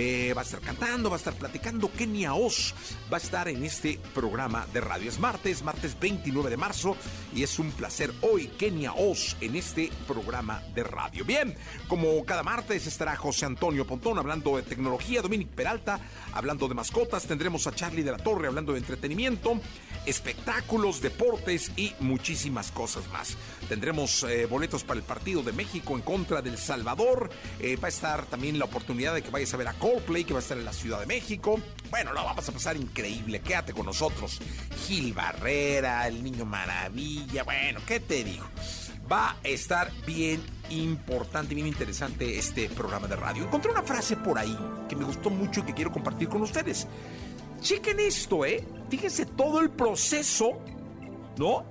Eh, va a estar cantando, va a estar platicando. Kenia Oz va a estar en este programa de radio. Es martes, martes 29 de marzo y es un placer hoy Kenia Oz en este programa de radio. Bien, como cada martes estará José Antonio Pontón hablando de tecnología, Dominic Peralta hablando de mascotas, tendremos a Charlie de la Torre hablando de entretenimiento, espectáculos, deportes y muchísimas cosas más. Tendremos eh, boletos para el partido de México en contra del Salvador. Eh, va a estar también la oportunidad de que vayas a ver a Coldplay, que va a estar en la Ciudad de México. Bueno, lo vamos a pasar increíble. Quédate con nosotros. Gil Barrera, el Niño Maravilla. Bueno, ¿qué te digo? Va a estar bien importante, bien interesante este programa de radio. Encontré una frase por ahí que me gustó mucho y que quiero compartir con ustedes. Chequen esto, ¿eh? Fíjense todo el proceso, ¿no?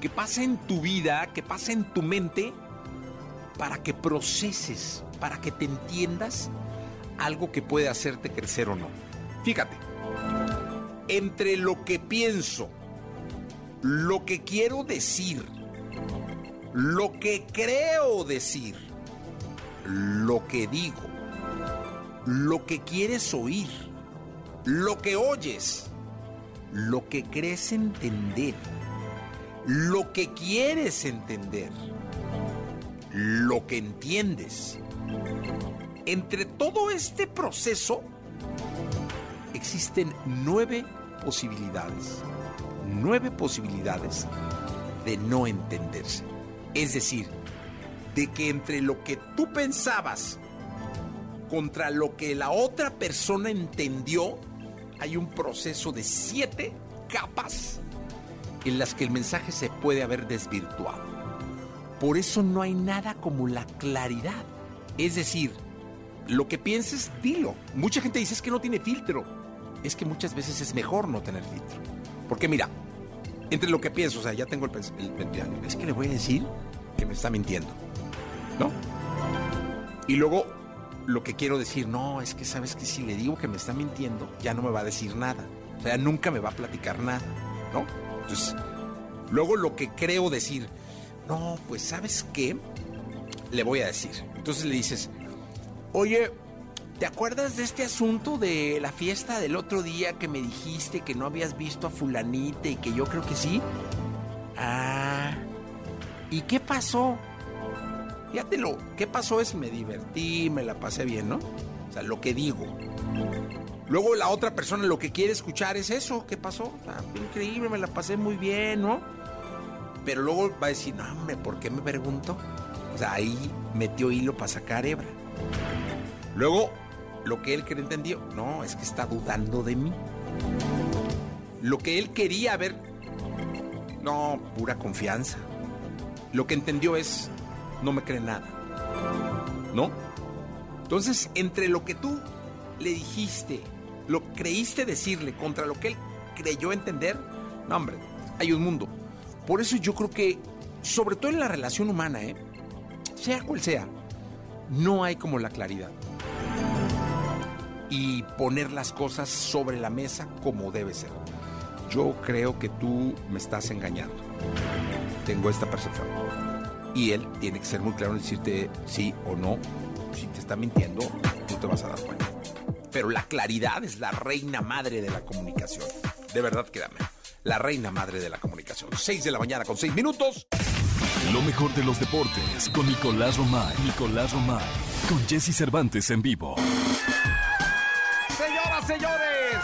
Que pasa en tu vida, que pasa en tu mente, para que proceses, para que te entiendas algo que puede hacerte crecer o no. Fíjate, entre lo que pienso, lo que quiero decir, lo que creo decir, lo que digo, lo que quieres oír, lo que oyes, lo que crees entender, lo que quieres entender, lo que entiendes. Entre todo este proceso existen nueve posibilidades, nueve posibilidades de no entenderse. Es decir, de que entre lo que tú pensabas contra lo que la otra persona entendió, hay un proceso de siete capas en las que el mensaje se puede haber desvirtuado. Por eso no hay nada como la claridad. Es decir, lo que pienses, dilo. Mucha gente dice es que no tiene filtro. Es que muchas veces es mejor no tener filtro. Porque mira, entre lo que pienso, o sea, ya tengo el pensamiento, es que le voy a decir que me está mintiendo, ¿no? Y luego lo que quiero decir, no, es que sabes que si le digo que me está mintiendo, ya no me va a decir nada. O sea, nunca me va a platicar nada, ¿no? Entonces, luego lo que creo decir, no, pues sabes qué, le voy a decir. Entonces le dices, oye, ¿te acuerdas de este asunto de la fiesta del otro día que me dijiste que no habías visto a fulanita y que yo creo que sí? Ah, ¿y qué pasó? Fíjate lo, ¿qué pasó? Es me divertí, me la pasé bien, ¿no? O sea, lo que digo. Luego la otra persona lo que quiere escuchar es eso, ¿qué pasó? Ah, increíble, me la pasé muy bien, ¿no? Pero luego va a decir, no, ¿por qué me pregunto? Ahí metió hilo para sacar hebra. Luego, lo que él que entendió, no, es que está dudando de mí. Lo que él quería ver, no, pura confianza. Lo que entendió es, no me cree nada. ¿No? Entonces, entre lo que tú le dijiste, lo creíste decirle contra lo que él creyó entender, no, hombre, hay un mundo. Por eso yo creo que, sobre todo en la relación humana, ¿eh? Sea cual sea, no hay como la claridad. Y poner las cosas sobre la mesa como debe ser. Yo creo que tú me estás engañando. Tengo esta percepción. Y él tiene que ser muy claro en decirte sí o no. Si te está mintiendo, tú te vas a dar cuenta. Pero la claridad es la reina madre de la comunicación. De verdad, créame. La reina madre de la comunicación. 6 de la mañana con 6 minutos. Lo mejor de los deportes con Nicolás Romay. Nicolás Romay. Con Jesse Cervantes en vivo. Señoras, señores,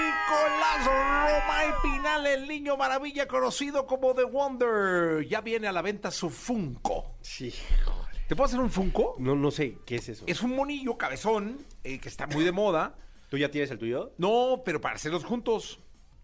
Nicolás Romay Pinal, el niño maravilla conocido como The Wonder. Ya viene a la venta su Funko. Sí, ¿Te puedo hacer un Funko? No, no sé, ¿qué es eso? Es un monillo cabezón eh, que está muy de moda. ¿Tú ya tienes el tuyo? No, pero para hacerlos juntos.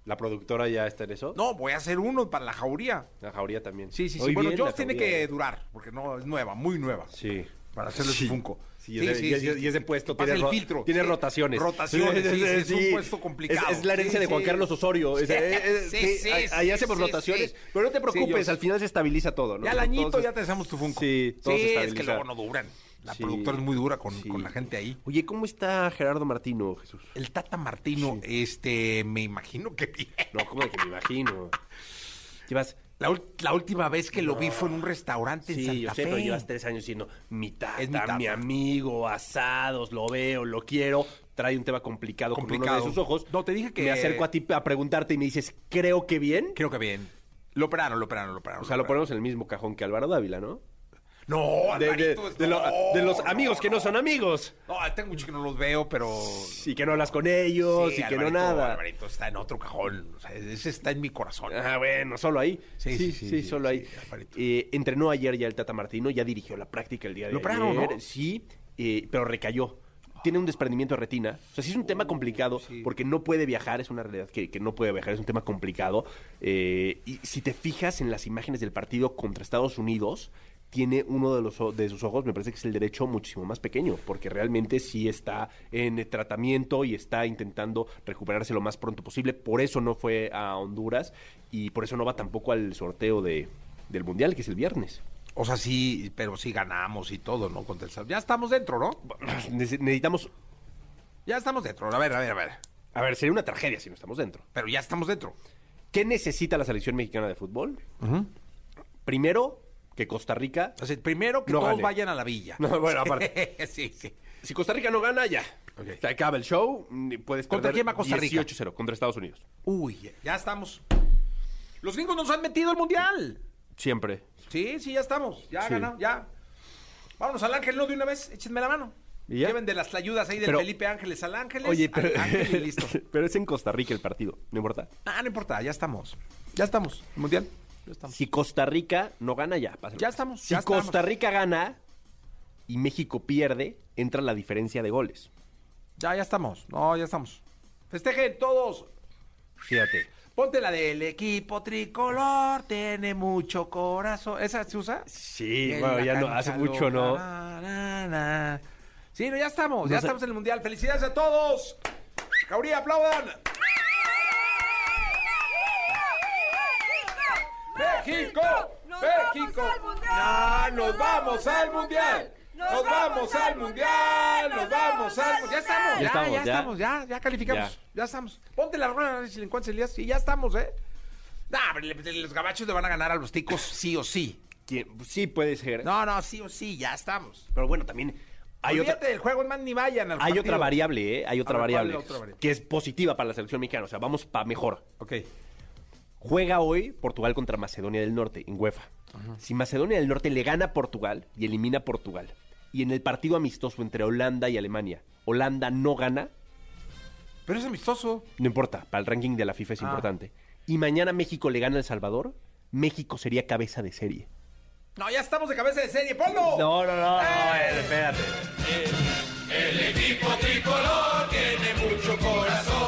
¿La productora ya está en eso? No, voy a hacer uno para la jauría. La jauría también. Sí, sí, sí. Hoy bueno, la tiene que durar, porque no es nueva, muy nueva. Sí. Para hacerle Sí. su Funko. Sí, y es, de- y es- y es de puesto. Tiene, el ro- filtro. tiene Sí. rotaciones. Rotaciones, sí, sí, es un Sí. puesto complicado. Es, es la herencia Sí, de Juan sí. Carlos Osorio. Es- Sí, eh, eh, sí, sí, sí, ahí- sí, hacemos sí, rotaciones. sí. Pero no te Sí, preocupes, yo- al final se estabiliza todo, ¿no? Ya al añito Entonces- ya te hacemos tu Funko. Sí, todo se es que luego no duran. La Sí. productora es muy dura con, Sí. con la gente ahí. Oye, ¿cómo está Gerardo Martino, Jesús? El Tata Martino, este, me imagino que bien. No, ¿cómo de que me imagino? Llevas... La, la última vez que lo vi fue en un restaurante en Sí, Santa yo sé, Fe. pero llevas tres años siendo mi tata, Es mi tata. mi amigo, asados, lo veo, lo quiero. Trae un tema complicado, con Complicado. uno de sus ojos. No, te dije que- Me acerco a ti a preguntarte y me dices, creo que bien. Creo que bien. Lo operaron, lo operaron, lo operaron. O sea, lo ponemos en el mismo cajón que Álvaro Dávila, ¿no? No, De, de- Alvarito, de lo- no, de los no. amigos que no son amigos. No, tengo mucho que no los veo, pero... Y que no hablas con ellos Sí, y que no nada. Alvarito está en otro cajón. O sea, ese está en mi corazón. Ah, bueno, solo ahí. Sí, Sí, sí, solo ahí. Eh, entrenó ayer ya el Tata Martino, ya dirigió la práctica el día de Lo ayer. ¿no? Sí, eh, pero recayó. Tiene un desprendimiento de retina. O sea, sí es un tema complicado sí. porque no puede viajar, es una realidad que, que no puede viajar, es un tema complicado. Eh, y si te fijas en las imágenes del partido contra Estados Unidos, tiene uno de, los, de sus ojos, me parece que es el derecho muchísimo más pequeño, porque realmente sí está en tratamiento y está intentando recuperarse lo más pronto posible. Por eso no fue a Honduras y por eso no va tampoco al sorteo de, del Mundial, que es el viernes. O sea, sí, pero sí ganamos y todo, ¿no? Contra el Ya estamos dentro, ¿no? Nece- Necesitamos... Ya estamos dentro. A ver, a ver, a ver. A ver, sería una tragedia si no estamos dentro. Pero ya estamos dentro. ¿Qué necesita la selección mexicana de fútbol? Primero, que Costa Rica... O sea, primero que No todos gane. vayan a la villa. No, bueno, aparte. sí, sí. Si Costa Rica no gana, ya. Se acaba el show. Puedes ¿Contra quién va Costa Rica? 18-0 contra Estados Unidos. Uy, ya estamos. Los gringos nos han metido al mundial. Siempre. Sí, sí, ya estamos. Ya Sí. ganamos, ya. Vámonos al Ángel, ¿no? De una vez, échenme la mano. ¿Y ya? Lleven de las ayudas ahí del Pero- Felipe Ángeles al Ángeles. Oye, al pero, Ángel y listo. pero es en Costa Rica el partido, no importa. Ah, no importa, ya estamos. Ya estamos. Mundial. Estamos. Si Costa Rica no gana, ya. pásalo. Ya estamos, Si ya estamos. Costa Rica gana y México pierde, entra la diferencia de goles. Ya, ya estamos. No, ya estamos. Festejen todos. Fíjate. Ponte la del equipo tricolor, tiene mucho corazón. ¿Esa se usa? Sí, En bueno, ya no, hace mucho no. na, na, na. Sí, no, ya estamos, ya sé. estamos en el Mundial. ¡Felicidades a todos! ¡Jauría, aplaudan! ¡México! ¡México! ¡No, nos vamos al Mundial! ¡Nos vamos al Mundial! ¡Nos vamos al Mundial! ¡Ya estamos! Ya Ya, estamos, ya ya. estamos, ya, ya calificamos. Ya. Ya estamos. Ponte la rueda, si le encuentras, Elías. Sí, ya estamos, ¿eh? Nah, los gabachos le van a ganar a los ticos sí o sí. ¿Quién? Sí puede ser. No, no, sí o sí, ya estamos. Pero bueno, también hay otra, Olvídate del juego, es más, ni vayan al hay partido. otra variable, ¿eh? Hay otra A ver, ¿cuál es variable, otra variable? que es positiva para la selección mexicana. O sea, vamos para mejor. Ok. Juega hoy Portugal contra Macedonia del Norte en UEFA. Si Macedonia del Norte le gana a Portugal y elimina a Portugal, y en el partido amistoso entre Holanda y Alemania, Holanda no gana, Pero es amistoso. no importa, para el ranking de la FIFA es Ah. importante. Y mañana México le gana a El Salvador, México sería cabeza de serie. No, ya estamos de cabeza de serie. ¡Ponlo! No, no, no, ¡Eh! espérate. El equipo tricolor tiene mucho corazón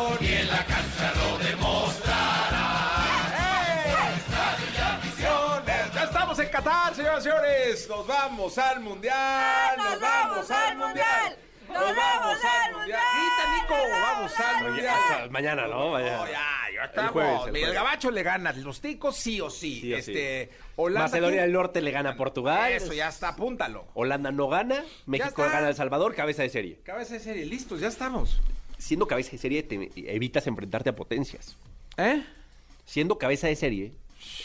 Qatar, señoras y señores. Nos vamos al mundial. Nos vamos al mundial. Nos vamos al mundial. Grita, Nico. Vamos al Hasta mundial. mañana, ¿no? Mañana. No, ya, ya estamos. jueves, el Mira, el jueves. gabacho le gana. Los ticos sí o sí. Sí o este, Holanda. Macedonia ¿quién? del Norte le gana a Portugal. Eso ya está, apúntalo. Holanda no gana, México gana a El Salvador, cabeza de serie. Cabeza de serie, listos, ya estamos. Siendo cabeza de serie te evitas enfrentarte a potencias. ¿Eh? Siendo cabeza de serie,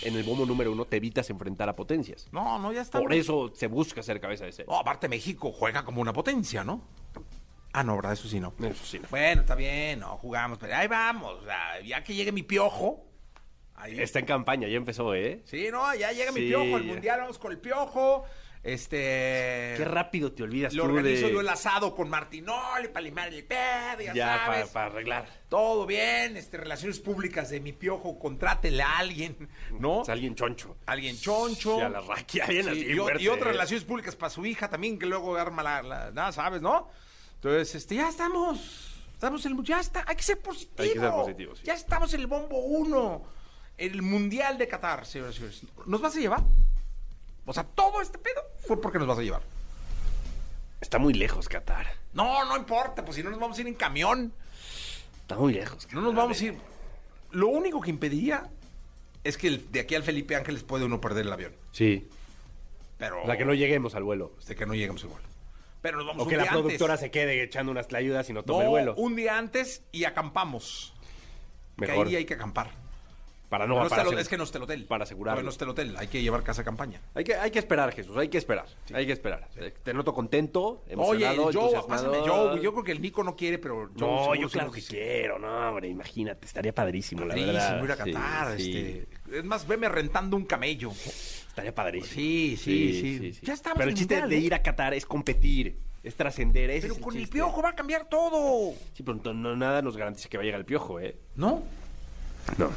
en el bombo número uno te evitas enfrentar a potencias. No, no, ya estamos. Por eso se busca ser cabeza de serie. No, aparte México juega como una potencia, ¿no? Ah, no, ¿verdad? Eso sí no. Eso sí, no. Bueno, está bien, no, jugamos, pero ahí vamos. o sea, ya que llegue mi piojo, Ahí. Está en campaña, ya empezó, ¿eh? Sí, no, ya llega mi piojo, el mundial, vamos con el piojo. Este. Qué rápido te olvidas Lo tú organizo de... yo el asado con Martinoli para limar el pedo, ya, Ya, para sabes. arreglar. Todo bien, este, relaciones públicas de mi piojo, contrátele a alguien, ¿no? Sea, alguien choncho. Alguien choncho. Sí, a la raquia, bien Sí, así, y, fuerte, y otras ¿eh? relaciones públicas para su hija también, que luego arma la, la- nada, ¿sabes, no? Entonces, este, ya estamos, estamos en el, ya está, hay que ser positivo. Hay que ser positivo, sí. Ya estamos en el bombo uno, el mundial de Qatar, señoras y señores. ¿Nos vas a llevar? O sea, todo este pedo fue porque nos vas a llevar. Está muy lejos, Qatar. No, no importa, pues si no nos vamos a ir en camión, Está muy lejos. no nos vamos a ir. Lo único que impediría es que el- de aquí al Felipe Ángeles puede uno perder el avión. Sí. Pero. O sea, que no lleguemos al vuelo. De que no lleguemos igual. Pero nos vamos O un que la día antes. productora se quede echando unas tlayudas y no tome No, el vuelo. un día antes y acampamos. Mejor. Que ahí hay que acampar. Para no, No está para es que no está el hotel. Para asegurarlo. Todavía No está el hotel. Hay que llevar casa campaña. Hay que, hay que esperar, Jesús, hay que esperar. Hay que esperar. Eh, Te noto contento, Oye, emocionado, yo, entusiasmado. pásame, yo, yo creo que el Nico no quiere, pero yo No, yo sí claro que sí. quiero, no, hombre, imagínate, estaría padrísimo, la Padrísimo, verdad. ir a Sí, Qatar, sí. este. Es más, veme rentando un camello. Estaría padrísimo. Sí, sí, sí. Ya estamos Pero el chiste mundial, de ¿eh? ir a Qatar es competir, es trascender. ese Pero es con el piojo va a cambiar todo. Sí, pero no- nada nos garantiza que va a llegar el piojo, ¿eh? ¿No? No.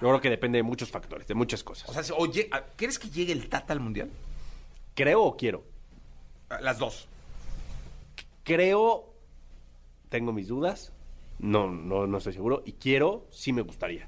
Yo creo que depende de muchos factores, de muchas cosas. O sea, si- oye, ¿crees que llegue el Tata al mundial? ¿Creo o quiero? Las dos. Creo, tengo mis dudas, no, no, no estoy seguro, y quiero, sí me gustaría.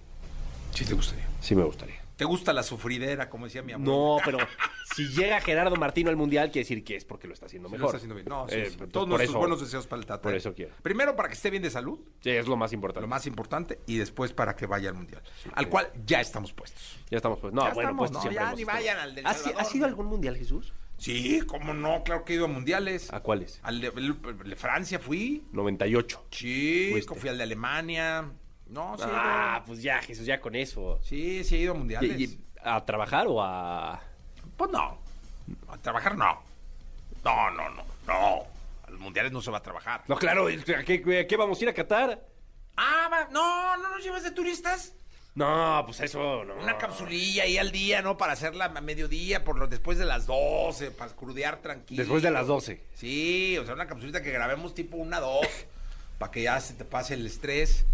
Sí, te gustaría. Sí me gustaría. ¿Te gusta la sufridera, como decía mi abuelo? No, pero si llega Gerardo Martino al Mundial, quiere decir que es porque lo está haciendo Sí, mejor. lo está haciendo bien. No, sí, Eh, sí. Todos nuestros eso- buenos deseos para el Tata. por eso quiero. Primero para que esté bien de salud, Sí, es lo más importante. lo más importante, y después para que vaya al mundial. al cual ya estamos puestos. Ya estamos, pues. No, Ya bueno, estamos, pues no, ya ni vayan al del ¿Has, Salvador, has ido a algún Mundial, Jesús? Sí, cómo no, claro que he ido a mundiales. ¿A cuáles? Al de, el- el de Francia fui. 98. Sí, fui al de Alemania. No, sí. Ah, pues ya, Jesús, ya con eso. Sí, sí he ido a ¿Y- mundiales. y ¿A trabajar o a...? Pues no. A trabajar no. No, no, no. No. A los mundiales no se va a trabajar. No, claro, ¿a qué, a qué vamos a ir a Qatar? Ah, va- no, no nos llevas de turistas. No, pues eso, no. Una capsulilla ahí al día, ¿no? Para hacerla a mediodía, por lo, después de las 12, para crudear tranquilo. Después de las 12. Sí, o sea, una capsulita que grabemos tipo una, dos, para que ya se te pase el estrés.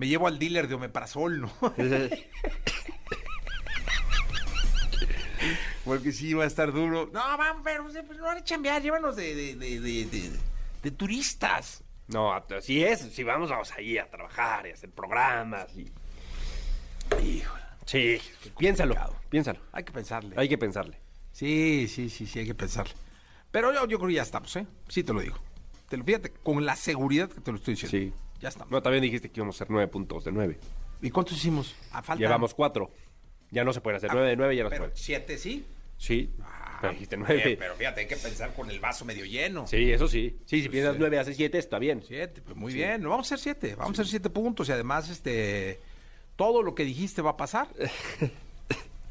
Me llevo al dealer de omeprazol, ¿no? Porque sí, va a estar duro. No, vamos, pero pues, no van a chambear, llévanos de, de, de, de, turistas. No, a- si es, si vamos, vamos ahí a trabajar y a hacer programas y... Híjole, Sí, piénsalo, piénsalo. hay que pensarle. Hay que pensarle. Sí, sí, sí, sí, hay que pensarle. Pero yo, yo creo que ya estamos, ¿eh? Sí, te lo digo. Te lo, fíjate, con la seguridad que te lo estoy diciendo. Sí. Ya estamos. No, también dijiste que íbamos a hacer nueve puntos de nueve. ¿Y cuántos hicimos? A falta. Llevamos cuatro. Ya no se pueden hacer nueve de nueve, ya no se Pero puede. siete sí. Sí, Ah, pero dijiste nueve. pero fíjate, hay que pensar con el vaso medio lleno. Sí, eso sí. Sí, si piensas sí. nueve, hace siete, está bien. Siete, pues muy bien. No, vamos a hacer siete. Vamos a hacer siete puntos. Y además, este. Todo lo que dijiste va a pasar.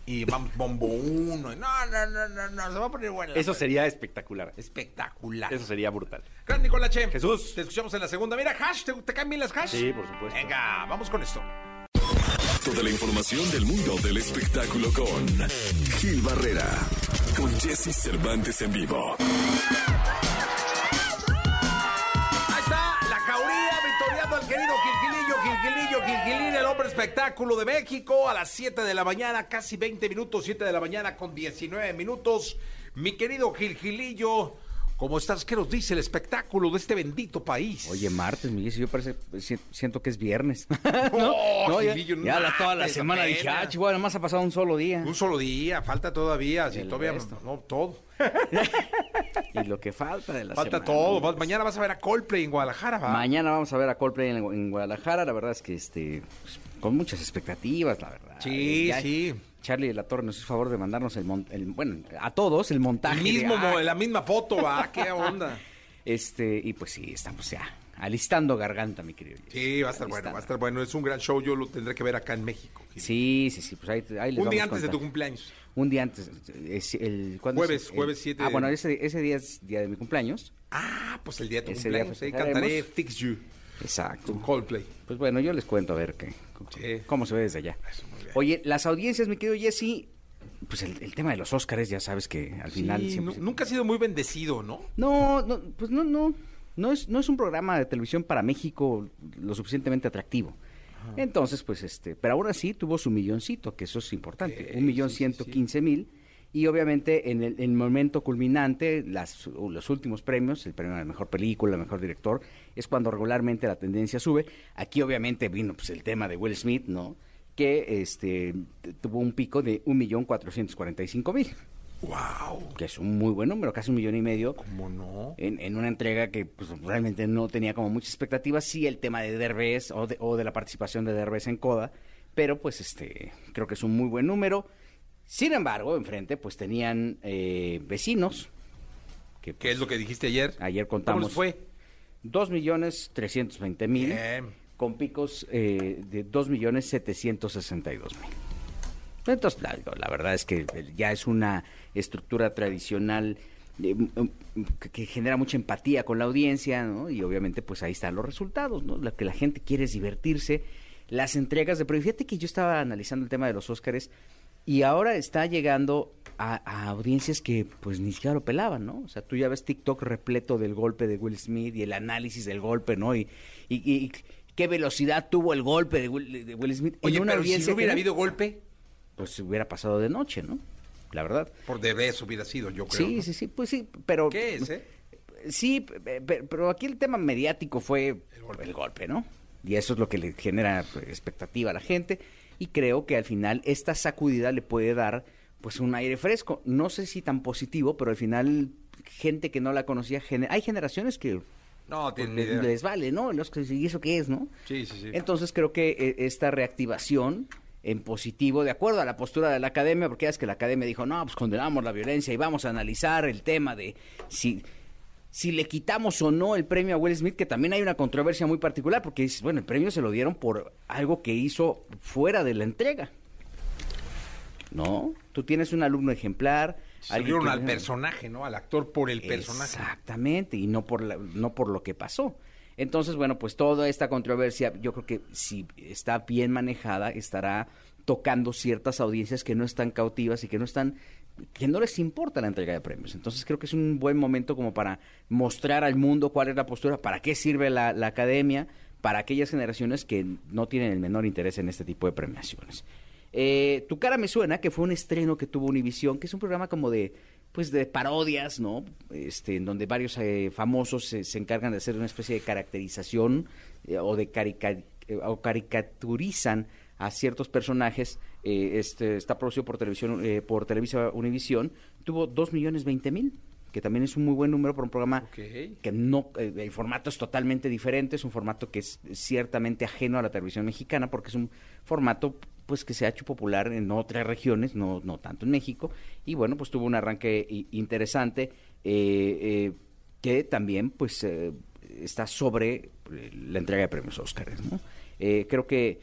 y vamos, bombo uno. No, no, no, no, no. Se va a poner buena. Eso sería espectacular. espectacular. Eso sería brutal. Gran Nicolache. Jesús. Te escuchamos en la segunda. Mira, hash. ¿Te, te caen bien las hash? Sí, por supuesto. Venga, vamos con esto. Toda la información del mundo del espectáculo con Gil Barrera, con Jesse Cervantes en vivo. Ahí está, la cauría victoriando al querido Gilgilillo, Gilgilillo, Gilgilín, el hombre espectáculo de México, a las 7 de la mañana, casi 20 minutos, 7 de la mañana con 19 minutos. Mi querido Gilgilillo, ¿cómo estás? ¿Qué nos dice el espectáculo de este bendito país? Oye, martes, Miguel, si yo parece, si- siento que es viernes. Oh, No, ya, ya la- toda la semana dije, ah, chihuahua, nomás ha pasado un solo día. Un solo día, falta todavía, sí, El todavía no, todo. Y lo que falta de la Falta semana. todo. Va- Mañana vas a ver a Coldplay en Guadalajara, ¿va? Mañana vamos a ver a Coldplay en, en Guadalajara. La verdad es que este pues, con muchas expectativas, la verdad. Sí, Ya- sí. Charlie de la Torre nos hizo favor de mandarnos el, mon- el- bueno, a todos el montaje. El mismo, ah, la misma foto, va, qué onda. Este, y pues sí, estamos ya alistando garganta, mi querido. Sí, va a estar bueno, va a estar bueno. Es un gran show, yo lo tendré que ver acá en México. Sí, sí, sí, pues ahí, ahí les Un día antes de tu cumpleaños. Un día antes. es el, ¿cuándo Jueves, es? El- jueves 7 Ah, de- bueno, ese, ese día es día de mi cumpleaños. Ah, pues el día de tu Ese día cumpleaños. Ahí cantaré Fix You. Exacto. Con Coldplay. Pues bueno, yo les cuento a ver qué, Sí. cómo se ve desde allá. Oye, las audiencias, mi querido Jesse, pues el, el tema de los Óscares, ya sabes que al final... Sí, siempre nunca ha sido muy bendecido, ¿no? No, no, pues no, no. No es, no es un programa de televisión para México lo suficientemente atractivo. Entonces, pues este, pero aún así tuvo su milloncito, que eso es importante, un millón sí, sí, ciento quince mil. Y obviamente en el, en el momento culminante, las, los últimos premios, el premio a la mejor película, el mejor director, es cuando regularmente la tendencia sube. Aquí obviamente vino pues el tema de Will Smith, ¿no? Que este tuvo un pico de un millón cuatrocientos cuarenta y cinco mil, ¡Wow! que es un muy buen número, casi un millón y medio ¿Cómo no? en, en una entrega que pues, realmente no tenía como muchas expectativas, sí el tema de Derbez o de, o de la participación de Derbez en Coda, pero pues este creo que es un muy buen número. Sin embargo, enfrente pues tenían eh, vecinos, que ¿Qué es lo que dijiste ayer? ayer ¿Cómo contamos les fue? Dos millones trescientos veinte mil Bien. con picos eh, de dos millones setecientos sesenta y dos mil. Entonces, la, la verdad es que ya es una estructura tradicional eh, que genera mucha empatía con la audiencia, ¿no? Y obviamente, pues ahí están los resultados, ¿no? Lo que la gente quiere es divertirse. Las entregas de... Pero fíjate que yo estaba analizando el tema de los Óscares y ahora está llegando a, a audiencias que pues ni siquiera lo pelaban, ¿no? O sea, tú ya ves TikTok repleto del golpe de Will Smith y el análisis del golpe, ¿no? Y, y- y qué velocidad tuvo el golpe de Will, de Will Smith. en Oye, una pero si no hubiera que habido golpe, pues se hubiera pasado de noche, ¿no? La verdad. por Derbez hubiera sido, yo creo. Sí, ¿no? sí, sí, pues sí, pero... ¿Qué es, eh? Sí, pe- pe- pero aquí el tema mediático fue el golpe. ¿no? Y eso es lo que le genera pues, expectativa a la gente. Y creo que al final esta sacudida le puede dar pues un aire fresco. No sé si tan positivo, pero al final gente que no la conocía, gener- hay generaciones que No, pues, tienen les, idea. les vale, ¿no? Los que- ¿Y eso qué es, no? Sí, sí, sí. Entonces creo que eh, esta reactivación en positivo, de acuerdo a la postura de la academia, porque ya es que la academia dijo, no, pues condenamos la violencia y vamos a analizar el tema de si, si le quitamos o no el premio a Will Smith, que también hay una controversia muy particular, porque dices, bueno, el premio se lo dieron por algo que hizo fuera de la entrega. ¿No? Tú tienes un alumno ejemplar. Se que- al personaje, ¿no? Al actor por el personaje. Exactamente, y no por, la- no por lo que pasó. Entonces, bueno, pues toda esta controversia, yo creo que si está bien manejada, estará tocando ciertas audiencias que no están cautivas y que no están que no les importa la entrega de premios. Entonces creo que es un buen momento como para mostrar al mundo cuál es la postura, para qué sirve la, academia, para aquellas generaciones que no tienen el menor interés en este tipo de premiaciones. Eh, tu cara me suena, que fue un estreno que tuvo Univisión, que es un programa como de pues de parodias, ¿no? Este, en donde varios eh, famosos se, se encargan de hacer una especie de caracterización eh, o de carica- eh, o caricaturizan a ciertos personajes. Eh, este está producido por televisión eh, por Televisa Univisión. Tuvo dos millones veinte mil, que también es un muy buen número para un programa que no eh, el formato es totalmente diferente, es un formato que es ciertamente ajeno a la televisión mexicana porque es un formato pues que se ha hecho popular en otras regiones, no no tanto en México y bueno pues tuvo un arranque interesante eh, eh, que también pues eh, está sobre la entrega de premios Óscares, ¿no? Creo que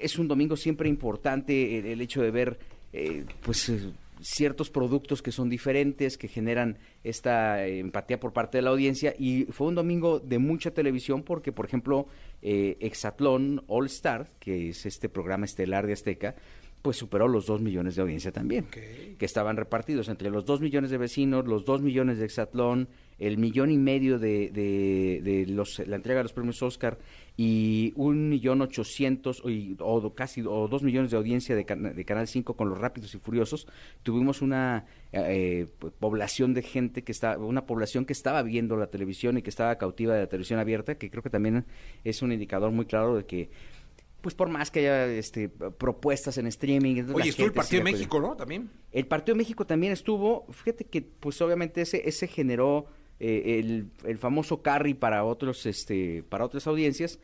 es un domingo siempre importante el, el hecho de ver eh, pues eh, ciertos productos que son diferentes, que generan esta eh, empatía por parte de la audiencia. Y fue un domingo de mucha televisión porque, por ejemplo, eh, Exatlón All Star, que es este programa estelar de Azteca, pues superó los dos millones de audiencia también, que estaban repartidos entre los dos millones de vecinos, los dos millones de Exatlón, el millón y medio de, de, de los, la entrega de los premios Oscar y un millón ochocientos o, casi o dos millones de audiencia de, de Canal 5 con los Rápidos y Furiosos, tuvimos una eh, población de gente que está, una población que estaba viendo la televisión y que estaba cautiva de la televisión abierta, que creo que también es un indicador muy claro de que pues por más que haya este, propuestas en streaming. Oye, estuvo el partido de México, ¿no? También. el partido de México también estuvo, fíjate que pues obviamente ese, ese generó eh, el, el famoso carry para otros, este, para otras audiencias,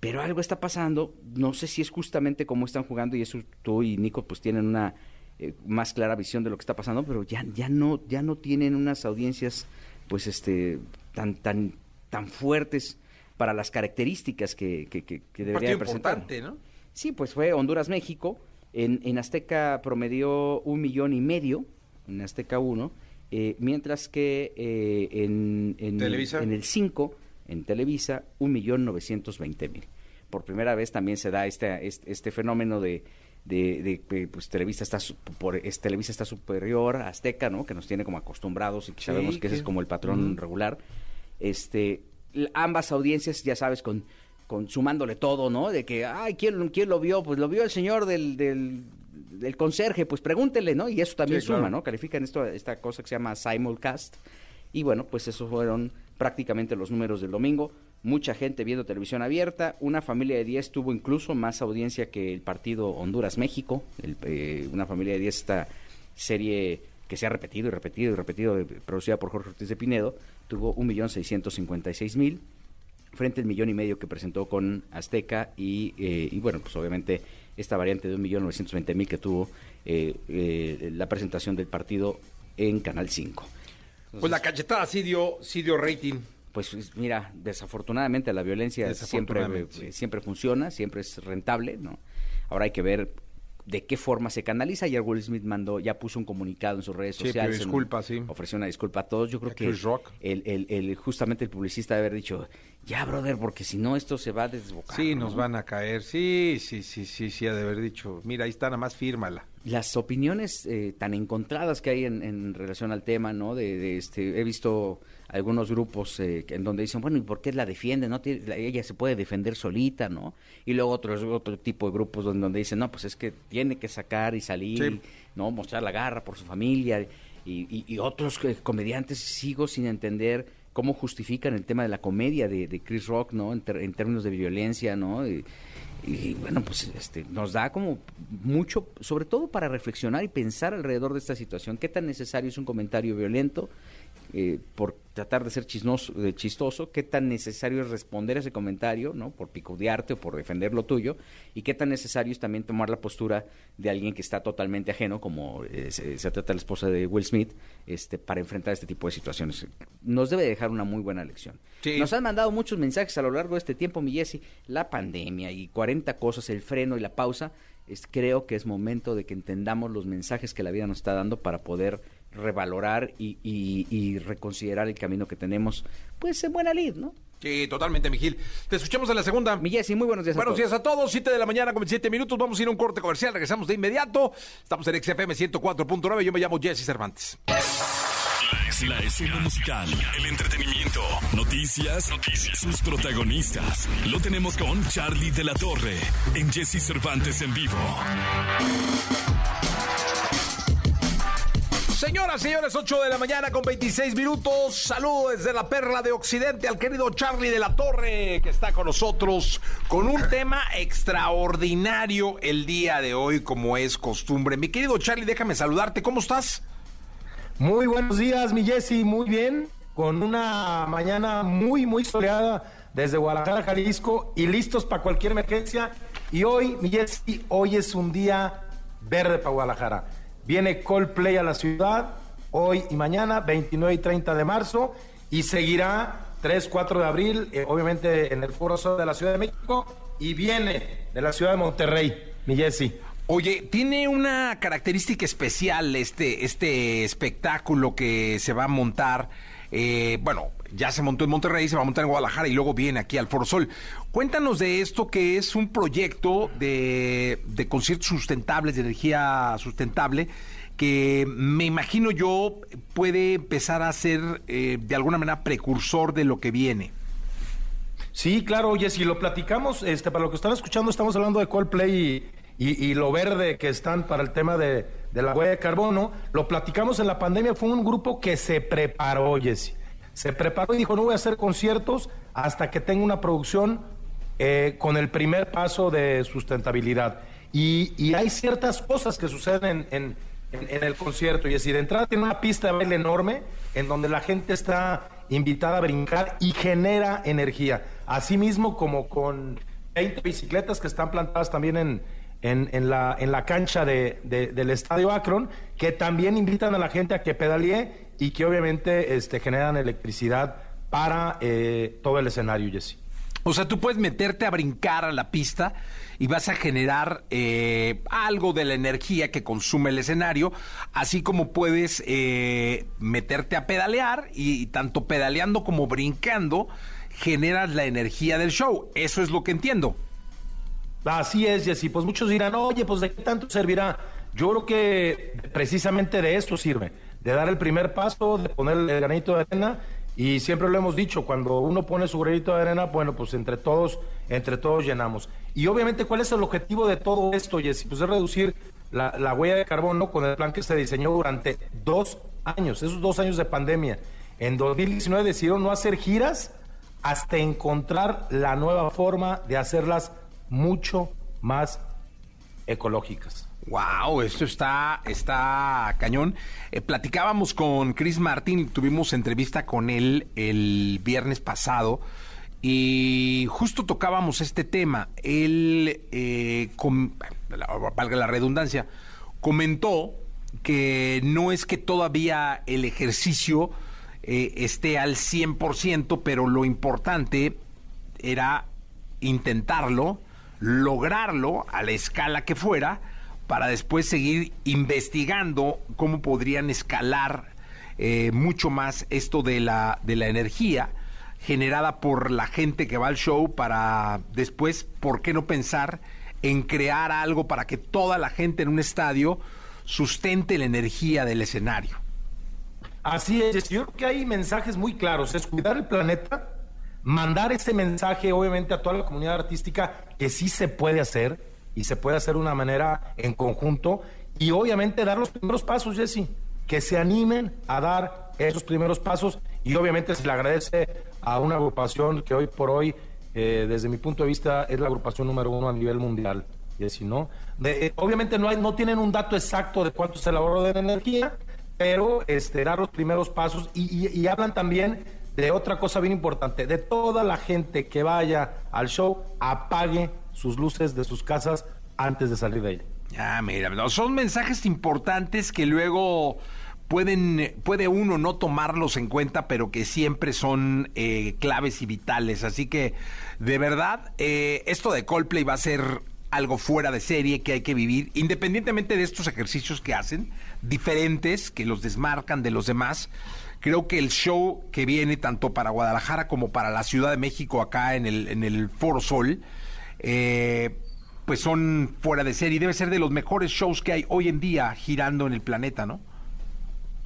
pero algo está pasando, no sé si es justamente cómo están jugando y eso tú y Nico pues tienen una eh, más clara visión de lo que está pasando, pero ya, ya no, ya no tienen unas audiencias pues este tan, tan, tan fuertes para las características que, que, que, debería de presentar. Sí, pues fue Honduras-México. En, en Azteca promedió un millón y medio, en Azteca 1, eh, mientras que eh, en, en, Televisa. en el 5 en Televisa 1.920.000. Por primera vez también se da este, este, este fenómeno de, de, que pues, Televisa está por es, Televisa está superior a Azteca, ¿no? Que nos tiene como acostumbrados y que sabemos que ese es como el patrón regular. Este, ambas audiencias, ya sabes, con, con sumándole todo, ¿no? De que, ay, ¿quién, ¿quién lo vio? Pues lo vio el señor del, del, del conserje, pues pregúntele, ¿no? Y eso también suma, ¿no? Califican esto, esta cosa que se llama simulcast. Y bueno, pues esos fueron prácticamente los números del domingo. Mucha gente viendo televisión abierta. Una familia de 10 tuvo incluso más audiencia que el partido Honduras-México. Eh, una familia de 10, esta serie que se ha repetido y repetido y repetido, eh, producida por Jorge Ortiz de Pinedo, tuvo 1.656.000 frente al millón y medio que presentó con Azteca y, eh, y bueno, pues obviamente esta variante de 1.920.000 que tuvo la presentación del partido en Canal 5 pues la cachetada sí dio, sí dio rating. Pues mira, desafortunadamente la violencia siempre, eh, siempre funciona, siempre es rentable, ¿no? Ahora hay que ver de qué forma se canaliza. Ayer Will Smith mandó, ya puso un comunicado en sus redes sociales. disculpa, sí. Ofreció una disculpa a todos. Yo creo que El, el, el, justamente el publicista debe haber dicho, ya, brother, porque si no esto se va a desbocar. Sí, nos van a caer. Sí, sí, sí, sí, sí, ha de haber dicho, mira, ahí está, nada más fírmala. Las opiniones eh, tan encontradas que hay en, en, relación al tema, ¿no? De, de este, he visto algunos grupos eh, en donde dicen, bueno, ¿y por qué la defiende? no Ella se puede defender solita, ¿no? Y luego otros, otro tipo de grupos donde, donde dicen, no, pues es que tiene que sacar y salir, ¿no? Mostrar la garra por su familia. Y, y, otros eh, comediantes sigo sin entender cómo justifican el tema de la comedia de, Chris Rock, ¿no? En, en, términos de violencia, ¿no? Y, y bueno, pues este, nos da como mucho, sobre todo para reflexionar y pensar alrededor de esta situación, qué tan necesario es un comentario violento eh, por tratar de ser chisnoso, de chistoso, qué tan necesario es responder a ese comentario, ¿no? Por picudearte o por defender lo tuyo, y qué tan necesario es también tomar la postura de alguien que está totalmente ajeno, como eh, se, trata la esposa de Will Smith, este, para enfrentar este tipo de situaciones. Nos debe dejar una muy buena lección. Nos han mandado muchos mensajes a lo largo de este tiempo, mi Jessy, la pandemia y 40 cosas, el freno y la pausa. Es, creo que es momento de que entendamos los mensajes que la vida nos está dando para poder revalorar y, y, reconsiderar el camino que tenemos, pues en buena lid, ¿no? Sí, totalmente, Miguel. Te escuchamos en la segunda. Mi Jessy, muy buenos días buenos a todos. días a todos. 7 de la mañana con 27 minutos. Vamos a ir a un corte comercial. Regresamos de inmediato. Estamos en XFM 104.9. Yo me llamo Jesse Cervantes. La escena musical, el entretenimiento, noticias, noticias, sus protagonistas. Lo tenemos con Charlie de la Torre en Jesse Cervantes en vivo. Señoras, señores, 8 de la mañana con 26 minutos. Saludos desde la perla de Occidente al querido Charlie de la Torre, que está con nosotros con un tema extraordinario el día de hoy, como es costumbre. Mi querido Charlie, déjame saludarte. ¿Cómo estás? Muy buenos días, mi Jesse. Muy bien. Con una mañana muy, muy soleada desde Guadalajara, Jalisco y listos para cualquier emergencia. Y hoy, mi Jesse, hoy es un día verde para Guadalajara Viene Coldplay a la ciudad hoy y mañana, 29 y 30 de marzo, y seguirá 3, 4 de abril, eh, obviamente en el Foro Sol de la Ciudad de México, y viene de la ciudad de Monterrey, mi Jesse. Oye, tiene una característica especial este, este espectáculo que se va a montar. Eh, bueno, ya se montó en Monterrey, se va a montar en Guadalajara y luego viene aquí al Foro Sol. Cuéntanos de esto que es un proyecto de, conciertos sustentables, de energía sustentable, que me imagino yo puede empezar a ser eh, de alguna manera precursor de lo que viene. Sí, claro, oye, si lo platicamos, este, para lo que están escuchando, estamos hablando de Coldplay y, y, lo verde que están para el tema de, de la huella de carbono. Lo platicamos en la pandemia, fue un grupo que se preparó, Jesse se preparó y dijo, no voy a hacer conciertos hasta que tenga una producción eh, con el primer paso de sustentabilidad. Y, hay ciertas cosas que suceden en, el concierto. Y es decir, de entrada tiene una pista de baile enorme en donde la gente está invitada a brincar y genera energía. Asimismo, como con 20 bicicletas que están plantadas también en, en, la, en la cancha de, del Estadio Akron, que también invitan a la gente a que pedalee y que obviamente este, generan electricidad para eh, todo el escenario, Jesse. O sea, tú puedes meterte a brincar a la pista y vas a generar eh, algo de la energía que consume el escenario, así como puedes eh, meterte a pedalear y, tanto pedaleando como brincando generas la energía del show. Eso es lo que entiendo. Así es, Jessy. Pues muchos dirán, oye, pues de qué tanto servirá. Yo creo que precisamente de esto sirve, de dar el primer paso, de poner el granito de arena. Y siempre lo hemos dicho, cuando uno pone su granito de arena, bueno, pues entre todos, entre todos llenamos. Y obviamente, ¿cuál es el objetivo de todo esto, Jessy? Pues es reducir la, la huella de carbono con el plan que se diseñó durante dos años, esos dos años de pandemia. En 2019 decidieron no hacer giras hasta encontrar la nueva forma de hacerlas mucho más ecológicas. Wow, esto está, está cañón. Eh, platicábamos con Chris Martin, tuvimos entrevista con él el viernes pasado y justo tocábamos este tema. Él, eh, valga la redundancia, comentó que no es que todavía el ejercicio eh, esté al 100%, pero lo importante era intentarlo, lograrlo a la escala que fuera, para después seguir investigando cómo podrían escalar eh, mucho más esto de la, de la energía generada por la gente que va al show para después, ¿por qué no pensar en crear algo para que toda la gente en un estadio sustente la energía del escenario? Así es, yo creo que hay mensajes muy claros, es cuidar el planeta, mandar ese mensaje obviamente a toda la comunidad artística que sí se puede hacer y se puede hacer de una manera en conjunto y obviamente dar los primeros pasos, Jesse, que se animen a dar esos primeros pasos y obviamente se le agradece a una agrupación que hoy por hoy, eh, desde mi punto de vista, es la agrupación número uno a nivel mundial. Jesse, ¿no? Eh, obviamente no, hay, no tienen un dato exacto de cuánto se ahorro de energía, pero este, dar los primeros pasos y hablan también de otra cosa bien importante, de toda la gente que vaya al show, apague sus luces de sus casas antes de salir de ella. Ya, mira, son mensajes importantes que luego pueden, puede uno no tomarlos en cuenta, pero que siempre son eh, claves y vitales. Así que, de verdad, eh, esto de Coldplay va a ser algo fuera de serie que hay que vivir, independientemente de estos ejercicios que hacen, diferentes, que los desmarcan de los demás. Creo que el show que viene tanto para Guadalajara como para la Ciudad de México acá en el, en el Foro Sol, eh, pues son fuera de serie. Debe ser de los mejores shows que hay hoy en día girando en el planeta, ¿no?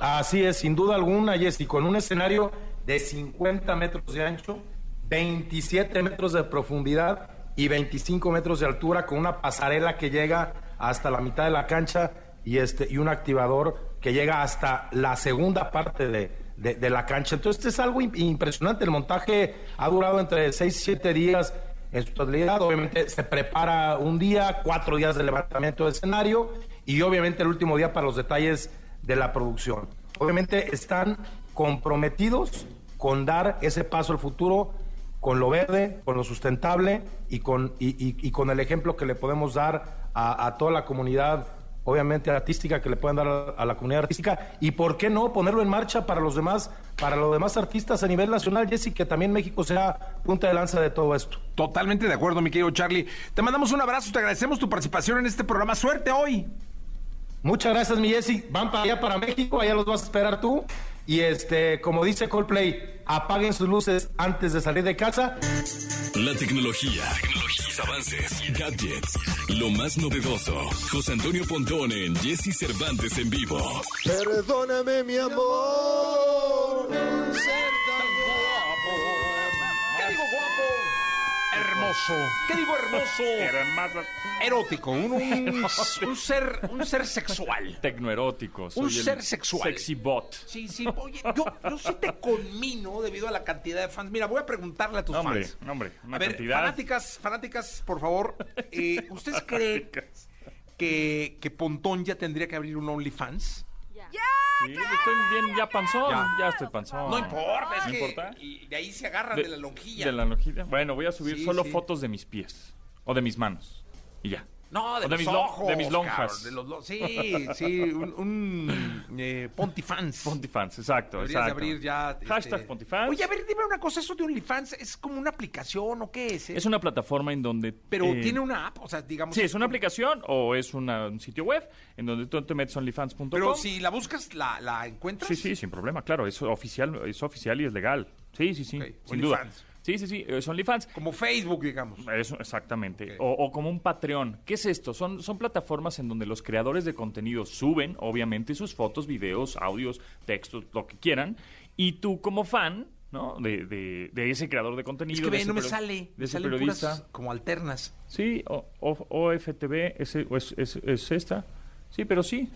Así es, sin duda alguna, Jessy, con un escenario de 50 metros de ancho, 27 metros de profundidad y 25 metros de altura, con una pasarela que llega hasta la mitad de la cancha y, este, y un activador que llega hasta la segunda parte de, de- la cancha. Entonces, es algo im- impresionante. El montaje ha durado entre 6 y 7 días en su totalidad. Obviamente se prepara un día, cuatro días de levantamiento de escenario y obviamente el último día para los detalles de la producción. Obviamente están comprometidos con dar ese paso al futuro con lo verde, con lo sustentable y con, y, con el ejemplo que le podemos dar a toda la comunidad, obviamente artística, que le pueden dar a, a la comunidad artística. Y por qué no ponerlo en marcha para los demás, para los demás artistas a nivel nacional, Jessy, que también México sea punta de lanza de todo esto. Totalmente de acuerdo, mi querido Charlie. Te mandamos un abrazo, te agradecemos tu participación en este programa. Suerte hoy. Muchas gracias, mi Jessy. Van para allá, para México, allá los vas a esperar tú. Y este, como dice Coldplay, apaguen sus luces antes de salir de casa. La tecnología, sus avances, gadgets, lo más novedoso. José Antonio Pontón en Jesse Cervantes en vivo. Perdóname, mi amor. Ser ¿Qué Hermoso. ¿Qué digo hermoso? Erótico, un, un- un ser, un ser sexual. Tecnoerótico. soy Un ser sexual. Sexy bot. Sí, sí. Oye, yo, yo sí te conmino debido a la cantidad de fans. Mira, voy a preguntarle a tus hombre, fans. hombre, una a ver, cantidad. fanáticas, fanáticas, por favor, eh, ¿ustedes creen que, que Pontón ya tendría que abrir un OnlyFans? Sí, estoy bien ya panzón. Ya. Ya, estoy panzón. No importa, es ¿No que importa? y de ahí se agarran de, la lonjilla. De la lonjilla. Bueno, voy a subir Sí, solo sí. fotos de mis pies. O de mis manos. Y ya. No, de, O de los mis lo- ojos, de mis lonjas. cabrón, de los lo- sí, sí, un, un eh, Pontifans. Pontifans, exacto. Deberías de exacto. abrir ya. Hashtag este- Pontifans. Oye, a ver, dime una cosa, ¿eso de OnlyFans es como una aplicación o qué es? eh? Es una plataforma en donde... Pero eh, tiene una app, o sea, digamos... Sí, es una aplicación o es una- un sitio web en donde tú te metes onlyfans.com. Pero si la buscas, ¿la, la encuentras? Sí, sí, sin problema, claro, es oficial, es oficial y es legal. Sí, sí, sí, Ok, sin duda. Sí, sí, sí, es OnlyFans. Como Facebook, digamos. Eso, exactamente. O, o como un Patreon. ¿Qué es esto? Son, son plataformas en donde los creadores de contenido suben, obviamente, sus fotos, videos, audios, textos, lo que quieran. Y tú, como fan, ¿no? De, de- de ese creador de contenido. Es que de ve, ese no me sale. De ese salen periodista. puras como alternas. Sí, o, o- OFTV es, es, es, es esta. Sí, pero sí.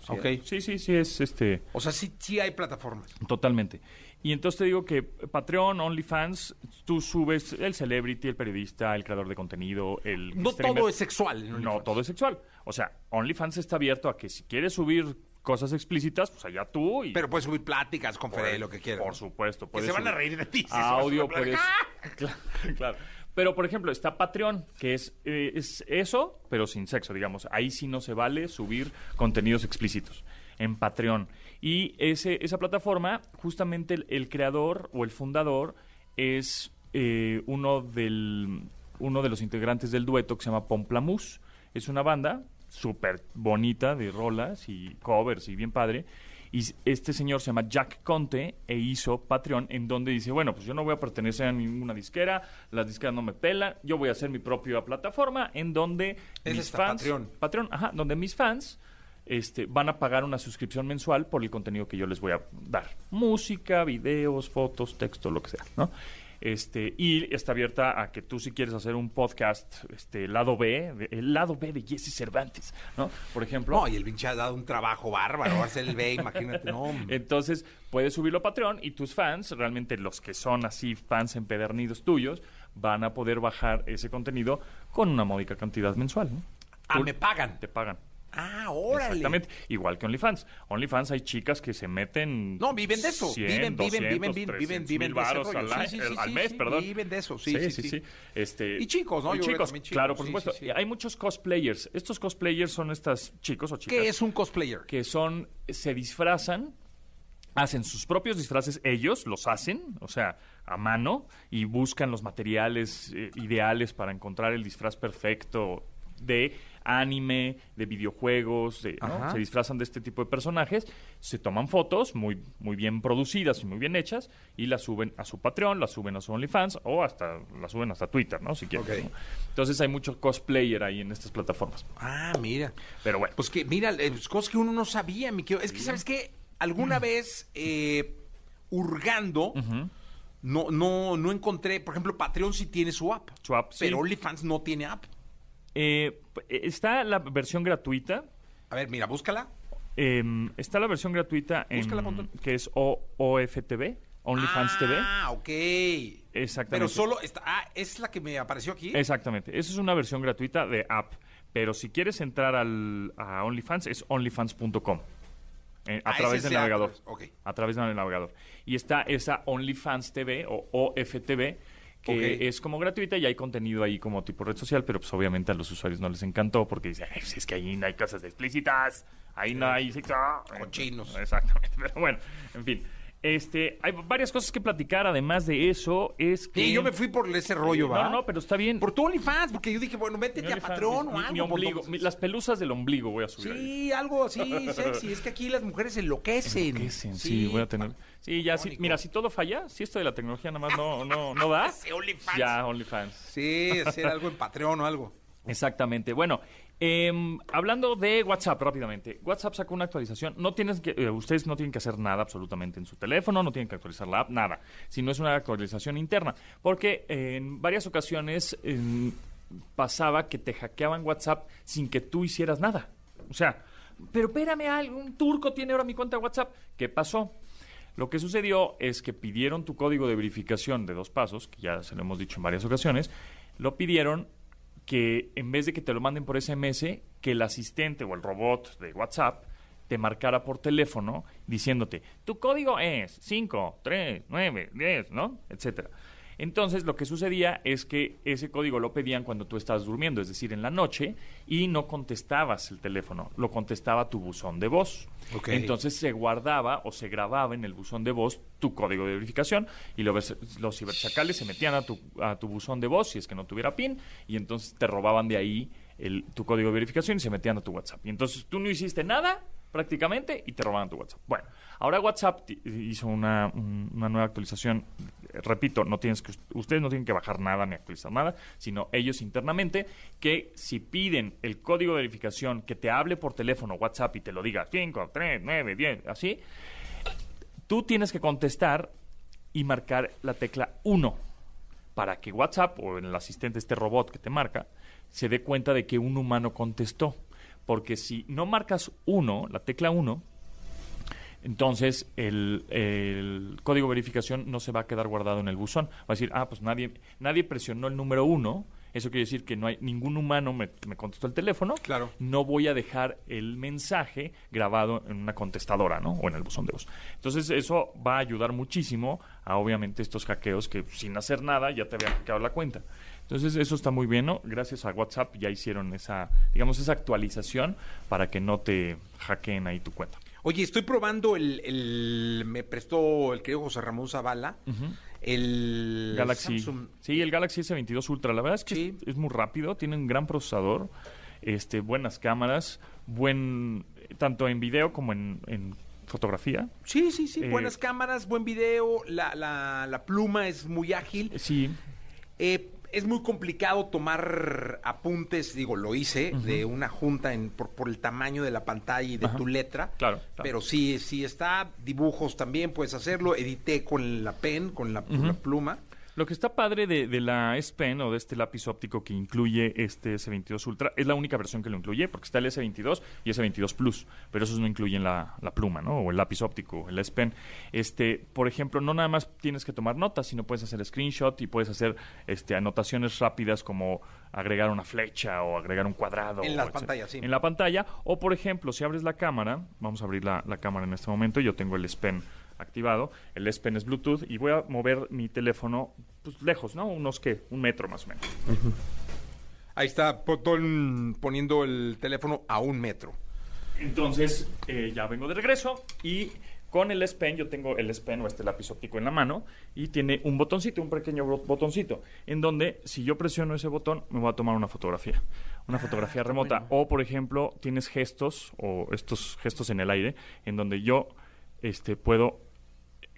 Sí, Ok. Sí, sí, sí, es este. O sea, sí, sí hay plataformas. Totalmente. Y entonces te digo que Patreon, OnlyFans, tú subes el celebrity, el periodista, el creador de contenido, el No streamer. todo es sexual. en No, todo es sexual. O sea, OnlyFans está abierto a que si quieres subir cosas explícitas, pues allá tú y... Pero puedes subir pláticas con Fede, Puedes- lo que quieras. Por supuesto. Que puedes se van a reír de ti. si Audio, puedes... Claro, claro. Pero, por ejemplo, está Patreon, que es, eh, es eso, pero sin sexo, digamos. Ahí sí no se vale subir contenidos explícitos en Patreon. Y ese, esa plataforma, justamente el, el creador o el fundador es eh, uno, del, uno de los integrantes del dueto que se llama Pomplamus. Es una banda súper bonita de rolas y covers y bien padre. Y este señor se llama Jack Conte e hizo Patreon en donde dice, bueno, pues yo no voy a pertenecer a ninguna disquera, las disqueras no me pelan, yo voy a hacer mi propia plataforma en donde Es mis fans... Patreon. Patreon, ajá, donde mis fans este, van a pagar una suscripción mensual por el contenido que yo les voy a dar. Música, videos, fotos, texto, lo que sea, ¿no? Este, y está abierta a que tú si quieres hacer un podcast, este, lado B, de- el lado B de Jesse Cervantes, ¿no? Por ejemplo. No, y el pinche ha dado un trabajo bárbaro. Hacer el B, imagínate. No. Entonces, puedes subirlo a Patreon y tus fans, realmente los que son así fans empedernidos tuyos, van a poder bajar ese contenido con una módica cantidad mensual, ¿no? Ah, me pagan. Te pagan. Ah, órale. Exactamente. Igual que OnlyFans. OnlyFans hay chicas que se meten. No, viven de eso. 100, viven, viven, 200, viven, viven, viven, 300 viven de rollo. al, Sí, sí, sí, al mes, perdón. viven de eso. Sí, sí, sí. Este, Y chicos, ¿no? y chicos, chicos. claro, por supuesto. Hay muchos cosplayers. Estos cosplayers son estas chicos o chicas ¿Qué es un cosplayer? que son se disfrazan hacen sus propios disfraces ellos los hacen o sea a mano y buscan los materiales eh, ideales para encontrar el disfraz perfecto de anime de videojuegos de, ¿no? Ajá. se disfrazan de este tipo de personajes se toman fotos muy muy bien producidas y muy bien hechas y las suben a su Patreon las suben a su OnlyFans o hasta las suben hasta Twitter no si quieren Ok. ¿no? entonces hay mucho cosplayer ahí en estas plataformas Ah, mira. pero bueno Pues que, mira, eh, pues cosas que uno no sabía, mi querido. Es que, ¿sabes qué? Alguna vez, eh, hurgando, no, no, no encontré, por ejemplo, Patreon sí tiene su app. Su app, sí. Pero OnlyFans no tiene app. Eh, está la versión gratuita A ver, mira, búscala. Eh, está la versión gratuita en, Búscala, que es o OFTV, OnlyFans TV. Ah, ok. Exactamente. Pero solo está. Ah, es la que me apareció aquí. Exactamente. Esa es una versión gratuita de app. Pero si quieres entrar al, a OnlyFans, es onlyfans.com. eh, a Ah, través del navegador. A través del navegador. Y está esa OnlyFans TV o OFTV, que es como gratuita y hay contenido ahí como tipo red social, pero pues obviamente a los usuarios no les encantó porque dicen, "Ay, pues, es que ahí no hay cosas explícitas, ahí no hay sexo. Cochinos. Exactamente. Pero bueno, en fin. Este, hay varias cosas que platicar, además de eso, es que... Sí, yo me fui por ese rollo, ¿va? No, no, pero está bien. Por tu OnlyFans, porque yo dije, bueno, métete a mi- o algo. mi ombligo, mi- las pelusas del ombligo voy a subir. ahí. Sí, algo así sexy. Es que aquí las mujeres enloquecen. Enloquecen, sí, voy a tener. Sí, ya, sí, Icónico. mira, si todo falla, si esto de la tecnología nada más no, no, no da, Sí, OnlyFans. ya OnlyFans. Sí, hacer algo en Patreon o algo. Exactamente. Bueno, em, hablando de WhatsApp rápidamente. WhatsApp sacó una actualización. No tienes que, eh, ustedes no tienen que hacer nada absolutamente en su teléfono, no tienen que actualizar la app, nada. Si no es una actualización interna. Porque eh, en varias ocasiones em, pasaba que te hackeaban WhatsApp sin que tú hicieras nada. O sea, pero espérame, algún turco tiene ahora mi cuenta de WhatsApp. ¿Qué pasó? Lo que sucedió es que pidieron tu código de verificación de dos pasos, que ya se lo hemos dicho en varias ocasiones, lo pidieron que en vez de que te lo manden por SMS, que el asistente o el robot de WhatsApp te marcara por teléfono diciéndote, tu código es 5, 3, 9, 10, ¿no? Etcétera. Entonces, lo que sucedía es que ese código lo pedían cuando tú estabas durmiendo, es decir, en la noche, y no contestabas el teléfono, lo contestaba tu buzón de voz. Entonces se guardaba o se grababa en el buzón de voz tu código de verificación y lo ves- los ciberchacales se metían a tu, a tu buzón de voz si es que no tuviera PIN y entonces te robaban de ahí el, tu código de verificación y se metían a tu WhatsApp. Y entonces tú no hiciste nada prácticamente y te robaban tu WhatsApp. Bueno, ahora WhatsApp hizo una, un- una nueva actualización repito, no tienes que, ustedes no tienen que bajar nada ni actualizar nada, sino ellos internamente que si piden el código de verificación que te hable por teléfono, WhatsApp y te lo diga 5, 3, 9, 10, así, tú tienes que contestar y marcar la tecla 1 para que WhatsApp o el asistente, este robot que te marca, se dé cuenta de que un humano contestó. Porque si no marcas 1, la tecla 1, entonces el, el código de verificación no se va a quedar guardado en el buzón. Va a decir, ah, pues nadie, nadie presionó el número 1. Eso quiere decir que no hay ningún humano me, me contestó el teléfono. Claro. No voy a dejar el mensaje grabado en una contestadora, ¿no? O en el buzón de voz. Entonces eso va a ayudar muchísimo a obviamente estos hackeos que sin hacer nada ya te habían hackeado la cuenta. Entonces eso está muy bien, ¿no? Gracias a WhatsApp ya hicieron esa, digamos, esa actualización para que no te hackeen ahí tu cuenta. Oye, estoy probando el, el- me prestó el querido José Ramón Zavala, el Galaxy. Samsung. Sí, el Galaxy S22 Ultra. La verdad es que Sí. es, es muy rápido, tiene un gran procesador, este, buenas cámaras, buen tanto en video como en, en fotografía. Sí, sí, sí, Eh, buenas cámaras, buen video, la, la, la pluma es muy ágil. Sí, Eh, es muy complicado tomar apuntes, digo, lo hice, de una junta en, por, por el tamaño de la pantalla y de Ajá. tu letra. Claro, claro. Pero sí, sí está, dibujos también puedes hacerlo, edité con la pen, con la, la pluma. Lo que está padre de, de la S Pen o de este lápiz óptico que incluye este S22 Ultra es la única versión que lo incluye, porque está el S22 y S22 Plus, pero esos no incluyen la, la pluma, ¿no? O el lápiz óptico, el S Pen. Este, por ejemplo, no nada más tienes que tomar notas, sino puedes hacer screenshot y puedes hacer este, anotaciones rápidas como agregar una flecha o agregar un cuadrado. En o la etcétera. pantalla, sí. En la pantalla. O, por ejemplo, si abres la cámara, vamos a abrir la, la cámara en este momento, yo tengo el S Pen activado, el S Pen es Bluetooth y voy a mover mi teléfono pues, lejos, ¿no? Unos, ¿qué? Un metro más o menos. Ahí está Potón poniendo el teléfono a un metro. Entonces, eh, ya vengo de regreso y con el S Pen, yo tengo el S Pen o este lápiz óptico en la mano y tiene un botoncito, un pequeño bot- botoncito, en donde si yo presiono ese botón, me voy a tomar una fotografía. Una fotografía remota. O, por ejemplo, tienes gestos o estos gestos en el aire, en donde yo este, puedo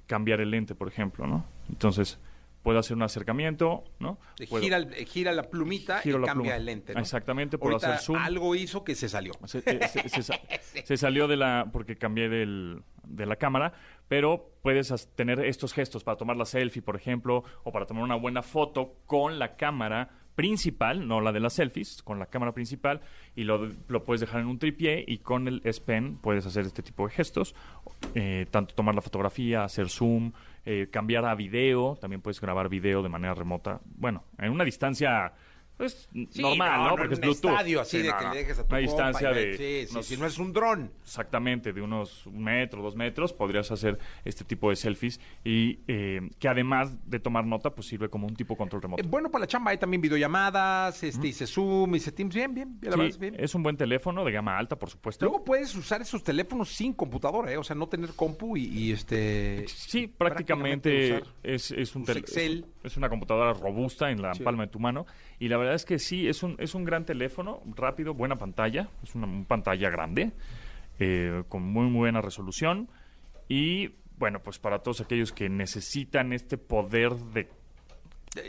cambiar el lente, por ejemplo, ¿no? Entonces, puedo hacer un acercamiento, ¿no? Puedo- Gira, el- gira la plumita y la cambia pluma. el lente. ¿no? Exactamente, puedo Ahorita hacer zoom. Algo hizo que se salió. Se, eh, se- se sa- se salió de la porque cambié del- de la cámara, pero puedes tener estos gestos para tomar la selfie, por ejemplo, o para tomar una buena foto con la cámara principal, no la de las selfies, con la cámara principal, y lo, lo puedes dejar en un tripié y con el S Pen puedes hacer este tipo de gestos, eh, tanto tomar la fotografía, hacer zoom, eh, cambiar a video, también puedes grabar video de manera remota, bueno, en una distancia pues, Sí, normal, ¿no? Porque es un Bluetooth. estadio así Sí, de no, que no. le dejes a tu Una compa distancia y de Sí, sí, unos- si no es un dron. Exactamente, de unos un metro, dos metros, podrías hacer este tipo de selfies y eh, que además de tomar nota, pues sirve como un tipo control remoto. Eh, bueno, para la chamba hay también videollamadas, este, hice Zoom, hice Teams, bien, bien, la Sí, verdad es bien. es un buen teléfono de gama alta, por supuesto. Luego puedes usar esos teléfonos sin computadora, ¿eh? o sea, no tener compu y, y, este... Sí, prácticamente es, es un Excel. Es una computadora robusta en la palma de tu mano. Y la verdad es que sí, es un, es un gran teléfono, rápido, buena pantalla. Es una, un pantalla grande, eh, con muy, muy buena resolución. Y bueno, pues para todos aquellos que necesitan este poder de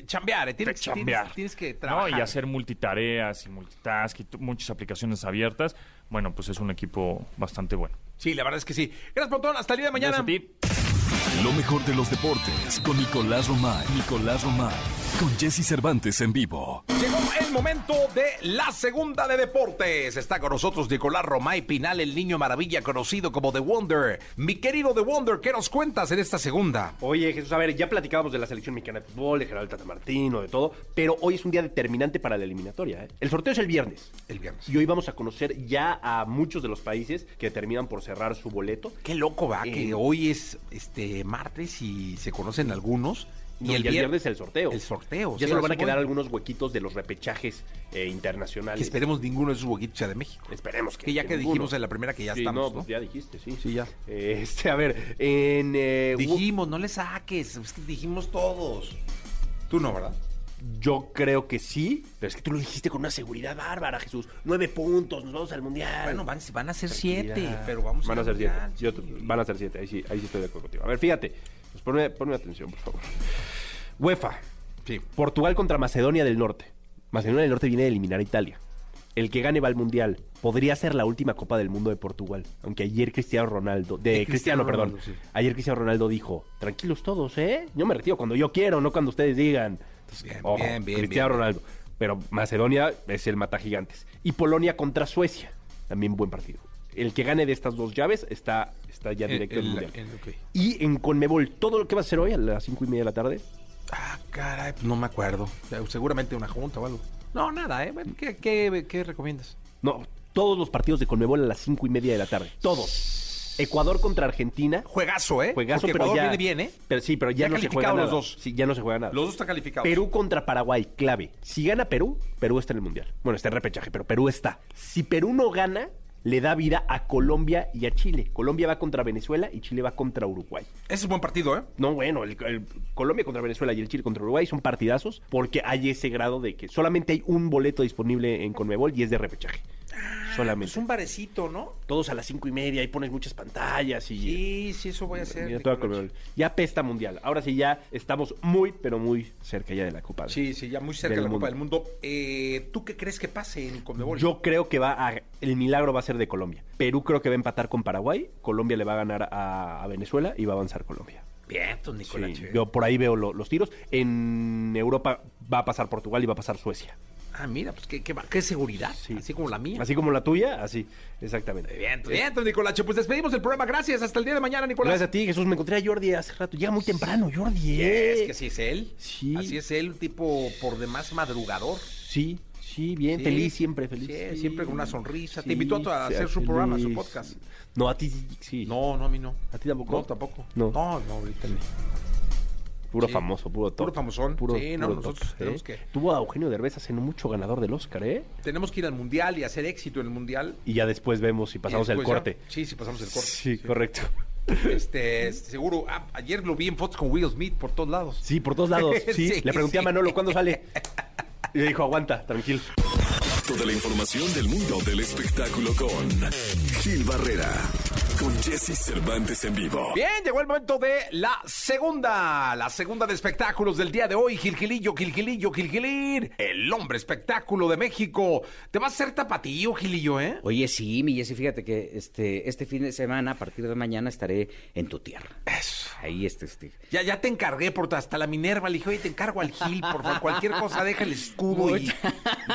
chambear, ¿eh? tienes, de chambear. tienes, tienes que ¿no? trabajar. Y hacer multitareas y multitask y muchas aplicaciones abiertas. Bueno, pues es un equipo bastante bueno. Sí, la verdad es que sí. Gracias, Pontón, hasta el día de mañana. Gracias a ti. Lo mejor de los deportes con Nicolás Romay. Nicolás Romay. Con Jesse Cervantes en vivo. Llegó el momento de la segunda de deportes. Está con nosotros Nicolás Romay Pinal, el niño maravilla conocido como The Wonder. Mi querido The Wonder, ¿qué nos cuentas en esta segunda? Oye, Jesús, a ver, ya platicábamos de la selección mexicana de fútbol, de Geraldo Tata Martino, de todo, pero hoy es un día determinante para la eliminatoria. ¿eh? El sorteo es el viernes. El viernes. Y hoy vamos a conocer ya a muchos de los países que terminan por cerrar su boleto. Qué loco va, Eh. que hoy es este martes y se conocen algunos. No, y el, viernes el sorteo. El sorteo. Ya sí, solo van a quedar algunos huequitos de los repechajes eh, Que internacionales. esperemos ninguno de esos huequitos sea de México. Esperemos que, Que ya que dijimos en la primera que ya Sí, estamos, no, ¿no? pues ya dijiste, sí. Sí, ya. Eh, Este, a ver, en... eh, Dijimos, no le saques. es que dijimos todos. Tú no, ¿verdad? Yo creo que sí, pero es que tú lo dijiste con una seguridad bárbara, Jesús. Nueve puntos, nos vamos al mundial. Bueno, van, van a ser siete, pero vamos Van a ser siete. Yo- van a ser siete, ahí sí, ahí sí estoy de acuerdo contigo. A ver, fíjate. Pues ponme, ponme atención, por favor. UEFA. Sí. Portugal contra Macedonia del Norte. Macedonia del Norte viene de eliminar a Italia. El que gane va al Mundial. Podría ser la última Copa del Mundo de Portugal. Aunque ayer Cristiano Ronaldo... De, De Cristiano, Cristiano perdón. Ronaldo, sí. Ayer Cristiano Ronaldo dijo, tranquilos todos, ¿eh? Yo me retiro cuando yo quiero, no cuando ustedes digan. Entonces, Bien, ojo, bien, bien, Cristiano. Ronaldo. Pero Macedonia es el mata gigantes. Y Polonia contra Suecia. También buen partido. El que gane de estas dos llaves está, está ya directo El- el- Mundial. el-. Y en Conmebol, todo lo que va a hacer hoy a las cinco y media de la tarde, Ah, caray, pues no me acuerdo. Eh, Seguramente una junta o algo. No, nada, ¿eh? ¿Qué, qué, qué recomiendas? No, todos los partidos de Conmebol a las cinco y media de la tarde. Todos. Ecuador contra Argentina. Juegazo, ¿eh? Juegazo, Porque pero Ecuador ya. viene bien, ¿eh? Pero sí, pero ya, Ya no se juega nada. los dos. Sí, ya no se juega nada. Los dos están calificados. Perú contra Paraguay, clave. Si gana Perú, Perú está en el Mundial. Bueno, está en repechaje, pero Perú está. Si Perú no gana, le da vida a Colombia y a Chile. Colombia va contra Venezuela y Chile va contra Uruguay. Ese es buen partido, ¿eh? No, bueno, el, el Colombia contra Venezuela y el Chile contra Uruguay son partidazos porque hay ese grado de que solamente hay un boleto disponible en Conmebol y es de repechaje. Solamente. Es un barecito, ¿no? Todos a las cinco y media, ahí pones muchas pantallas y... Sí, sí, eso voy a hacer. Mira, toda. Ya pesta mundial. Ahora sí ya estamos muy, pero muy cerca ya de la Copa. Sí, sí, ya muy cerca Del de la Copa del Mundo. Eh, ¿Tú qué crees que pase en Conmebol? Yo creo que va a... El milagro va a ser de Colombia. Perú creo que va a empatar con Paraguay. Colombia le va a ganar a, a Venezuela y va a avanzar Colombia. Bien, tú, Nicolás. Sí, yo por ahí veo lo- los tiros. En Europa va a pasar Portugal y va a pasar Suecia. Ah, mira, pues qué, qué, qué seguridad. Sí. Así como la mía. Así como la tuya, así. Exactamente. Bien, bien, tú, Nicolache. Pues despedimos el programa. Gracias. Hasta el día de mañana, Nicolás. Gracias a ti, Jesús. Me encontré a Jordi hace rato. Llega muy temprano, Jordi. Es ¿eh? que así es él. Sí. Así es él, un tipo por demás madrugador. Sí, sí, bien. Sí. Feliz, siempre feliz. Sí, siempre con una sonrisa. Te invitó a, a hacer su programa, su podcast. No, a ti sí. No, no, a mí no. ¿A ti tampoco? No, tampoco. No. No, no, ahorita no. Puro famoso, puro top. Puro famosón. Puro, Sí, no, puro nosotros top, tenemos ¿eh? que- Tuvo a Eugenio Derbez hace no mucho ganador del Oscar, ¿eh? Tenemos que ir al mundial y hacer éxito en el mundial. Y ya después vemos si pasamos el después ya- corte. Sí, sí, pasamos el corte. Sí, correcto. Este, seguro. ah, ayer lo vi en fotos con Will Smith por todos lados. Sí, por todos lados. Sí. Sí, Le pregunté a. Manolo cuándo sale. Y dijo, aguanta, tranquilo. Toda la información del mundo del espectáculo con Gil Barrera, con Jesse Cervantes en vivo. Bien, llegó el momento de la segunda, la segunda de espectáculos del día de hoy. Gilgilillo, Gilgilillo, Gilgilir, el hombre espectáculo de México. Te vas a hacer tapatío, Gilillo, ¿eh? Oye, sí, mi Jessy, fíjate que este, este fin de semana, a partir de mañana, estaré en tu tierra. Eso. Ahí, este, este. Ya, ya te encargué por hasta la Minerva. Le dije, oye, te encargo al Gil, por favor. Cualquier cosa, deja el escudo y,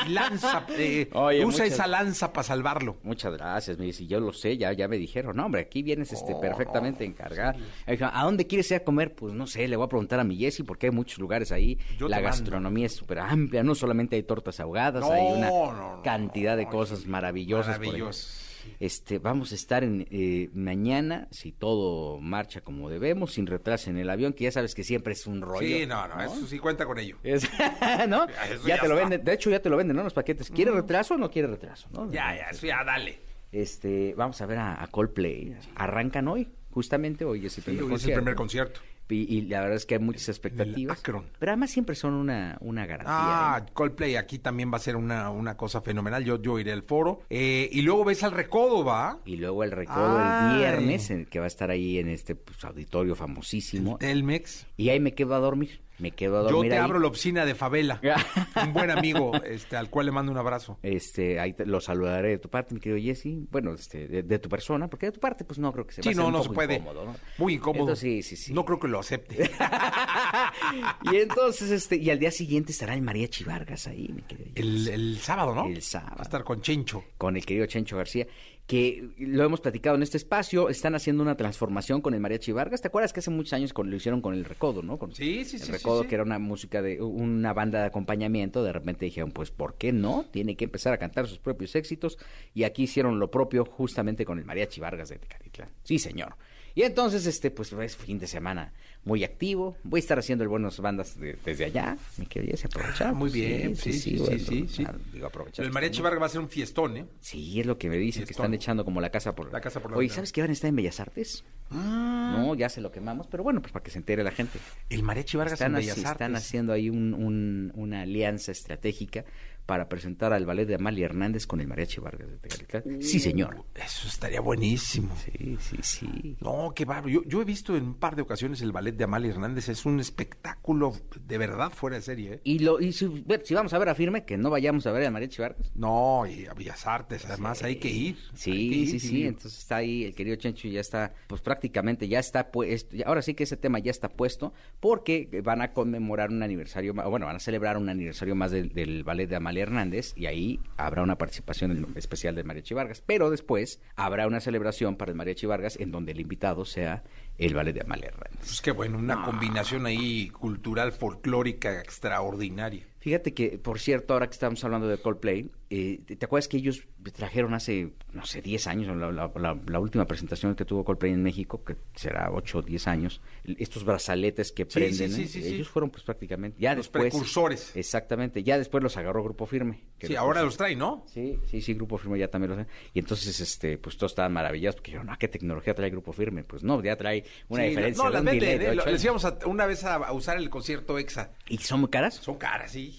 y lanza. eh, Oye, usa muchas- esa lanza para salvarlo. Muchas gracias, mi Jessy. Yo lo sé, ya, ya me dijeron. No, hombre, aquí vienes este, Oh, perfectamente encargada. Dijo, ¿A dónde quieres ir a comer? Pues no sé, le voy a preguntar a mi Jessy porque hay muchos lugares ahí. Yo la gastronomía es súper amplia. No solamente hay tortas ahogadas, No, hay una no, no, cantidad de cosas sí, maravillosas. Maravilloso. Este, vamos a estar en eh, mañana, si todo marcha como debemos, sin retraso en el avión, que ya sabes que siempre es un rollo. Sí, no, no, eso sí cuenta con ello. Es- ¿No? Eso Ya ya te lo venden, de hecho ya te lo venden, ¿no? Los paquetes. ¿Quiere retraso o no quiere retraso? ¿no? Ya, ya, eso ya, dale. Este, vamos a ver a, a Coldplay. Arrancan hoy, justamente hoy es el Sí, primer es el concierto. primer concierto. Y, y la verdad es que hay muchas expectativas. Pero además siempre son una, una garantía. Ah, ¿eh? Coldplay aquí también va a ser una, una cosa fenomenal. Yo, yo iré al foro. Eh, y luego ves al recodo, ¿va? Y luego el recodo Ay. el viernes, en- que va a estar ahí en este pues, auditorio famosísimo. Telmex. Y ahí me quedo a dormir. Me quedo a Yo te ahí. abro la oficina de Favela. un buen amigo, este, al cual le mando un abrazo. Este, ahí te- lo saludaré de tu parte, mi querido Jesse. Bueno, este, de, de tu persona, porque de tu parte, pues no creo que se va Sí, a hacer no, un no se puede. incómodo, ¿no? Muy incómodo. Entonces, sí, sí, sí. No creo que lo acepte. y entonces, este, y al día siguiente estará el Mariachi Vargas ahí, mi querido Jesse. el, el sábado, ¿no? El sábado. Va a estar con Chencho. con el querido Chencho García, que lo hemos platicado en este espacio, están haciendo una transformación con el Mariachi Vargas. ¿Te acuerdas que hace muchos años con- lo hicieron con el Recodo, no? Con Sí, sí, el sí, sí, Recodo, sí. que era una música de una banda de acompañamiento. De repente dijeron, pues, ¿por qué no? Tiene que empezar a cantar sus propios éxitos. Y aquí hicieron lo propio justamente con el Mariachi Vargas de Tecalitlán. Sí, señor. Y entonces, este, pues, es fin de semana muy activo. Voy a estar haciendo el buenos bandas de- desde allá. Mi querido Jesse, aprovechar. Ah, muy bien. Sí, sí, sí, bueno, sí, sí. ah, Digo, aprovechar. El mariachi Vargas va a ser un fiestón, ¿eh? Sí, es lo que me dicen, que están echando como la casa por La casa por la Oye. ¿sabes que van a estar en Bellas Artes? No, ya se lo quemamos, pero bueno, pues para que se entere la gente. El mariachi Vargas Están, en así- Bellas están Artes. haciendo ahí un- un- una alianza estratégica para presentar al ballet de Amalia Hernández con el Mariachi Vargas de Tecalitlán. Sí, señor. Eso estaría buenísimo. Sí, sí, sí. No, qué bárbaro. Yo, yo he visto en un par de ocasiones el ballet de Amalia Hernández. Es un espectáculo de verdad fuera de serie. ¿eh? Y, lo, y si, bueno, si vamos a ver a firme, que no vayamos a ver al Mariachi Vargas. No, y a Bellas Artes, además hay que ir. Sí, hay que ir, sí, sí. Entonces está ahí, el querido Chencho ya está, pues prácticamente ya está puesto. Ahora sí que ese tema ya está puesto, porque van a conmemorar un aniversario, bueno, van a celebrar un aniversario más del, del ballet de Amalia Hernández y ahí habrá una participación en- especial del Mariachi Vargas. Pero después habrá una celebración para el Mariachi Vargas en donde el invitado sea el ballet de Amalia Hernández. Pues qué bueno, una combinación ahí cultural, folclórica extraordinaria. Fíjate que, por cierto, ahora que estamos hablando de Coldplay, eh, ¿te acuerdas que ellos trajeron hace, no sé, 10 años, la, la- la- la última presentación que tuvo Coldplay en México, que será 8 o 10 años, estos brazaletes que Sí, prenden, sí, sí, ¿eh? sí, sí. ellos fueron pues prácticamente, ya Los después... precursores. Exactamente, ya después los agarró Grupo Firme. que Sí, ahora los trae, ¿no? Sí, sí, sí, Grupo Firme ya también los Y entonces, este, pues todos estaban maravillados, porque dijeron, ah, ¿qué tecnología trae Grupo Firme? Pues no, ya trae una diferencia No, de las venden, de ¿eh? Lo-. Les íbamos a- una vez a, a usar el concierto EXA. ¿Y son muy caras? Son caras, sí,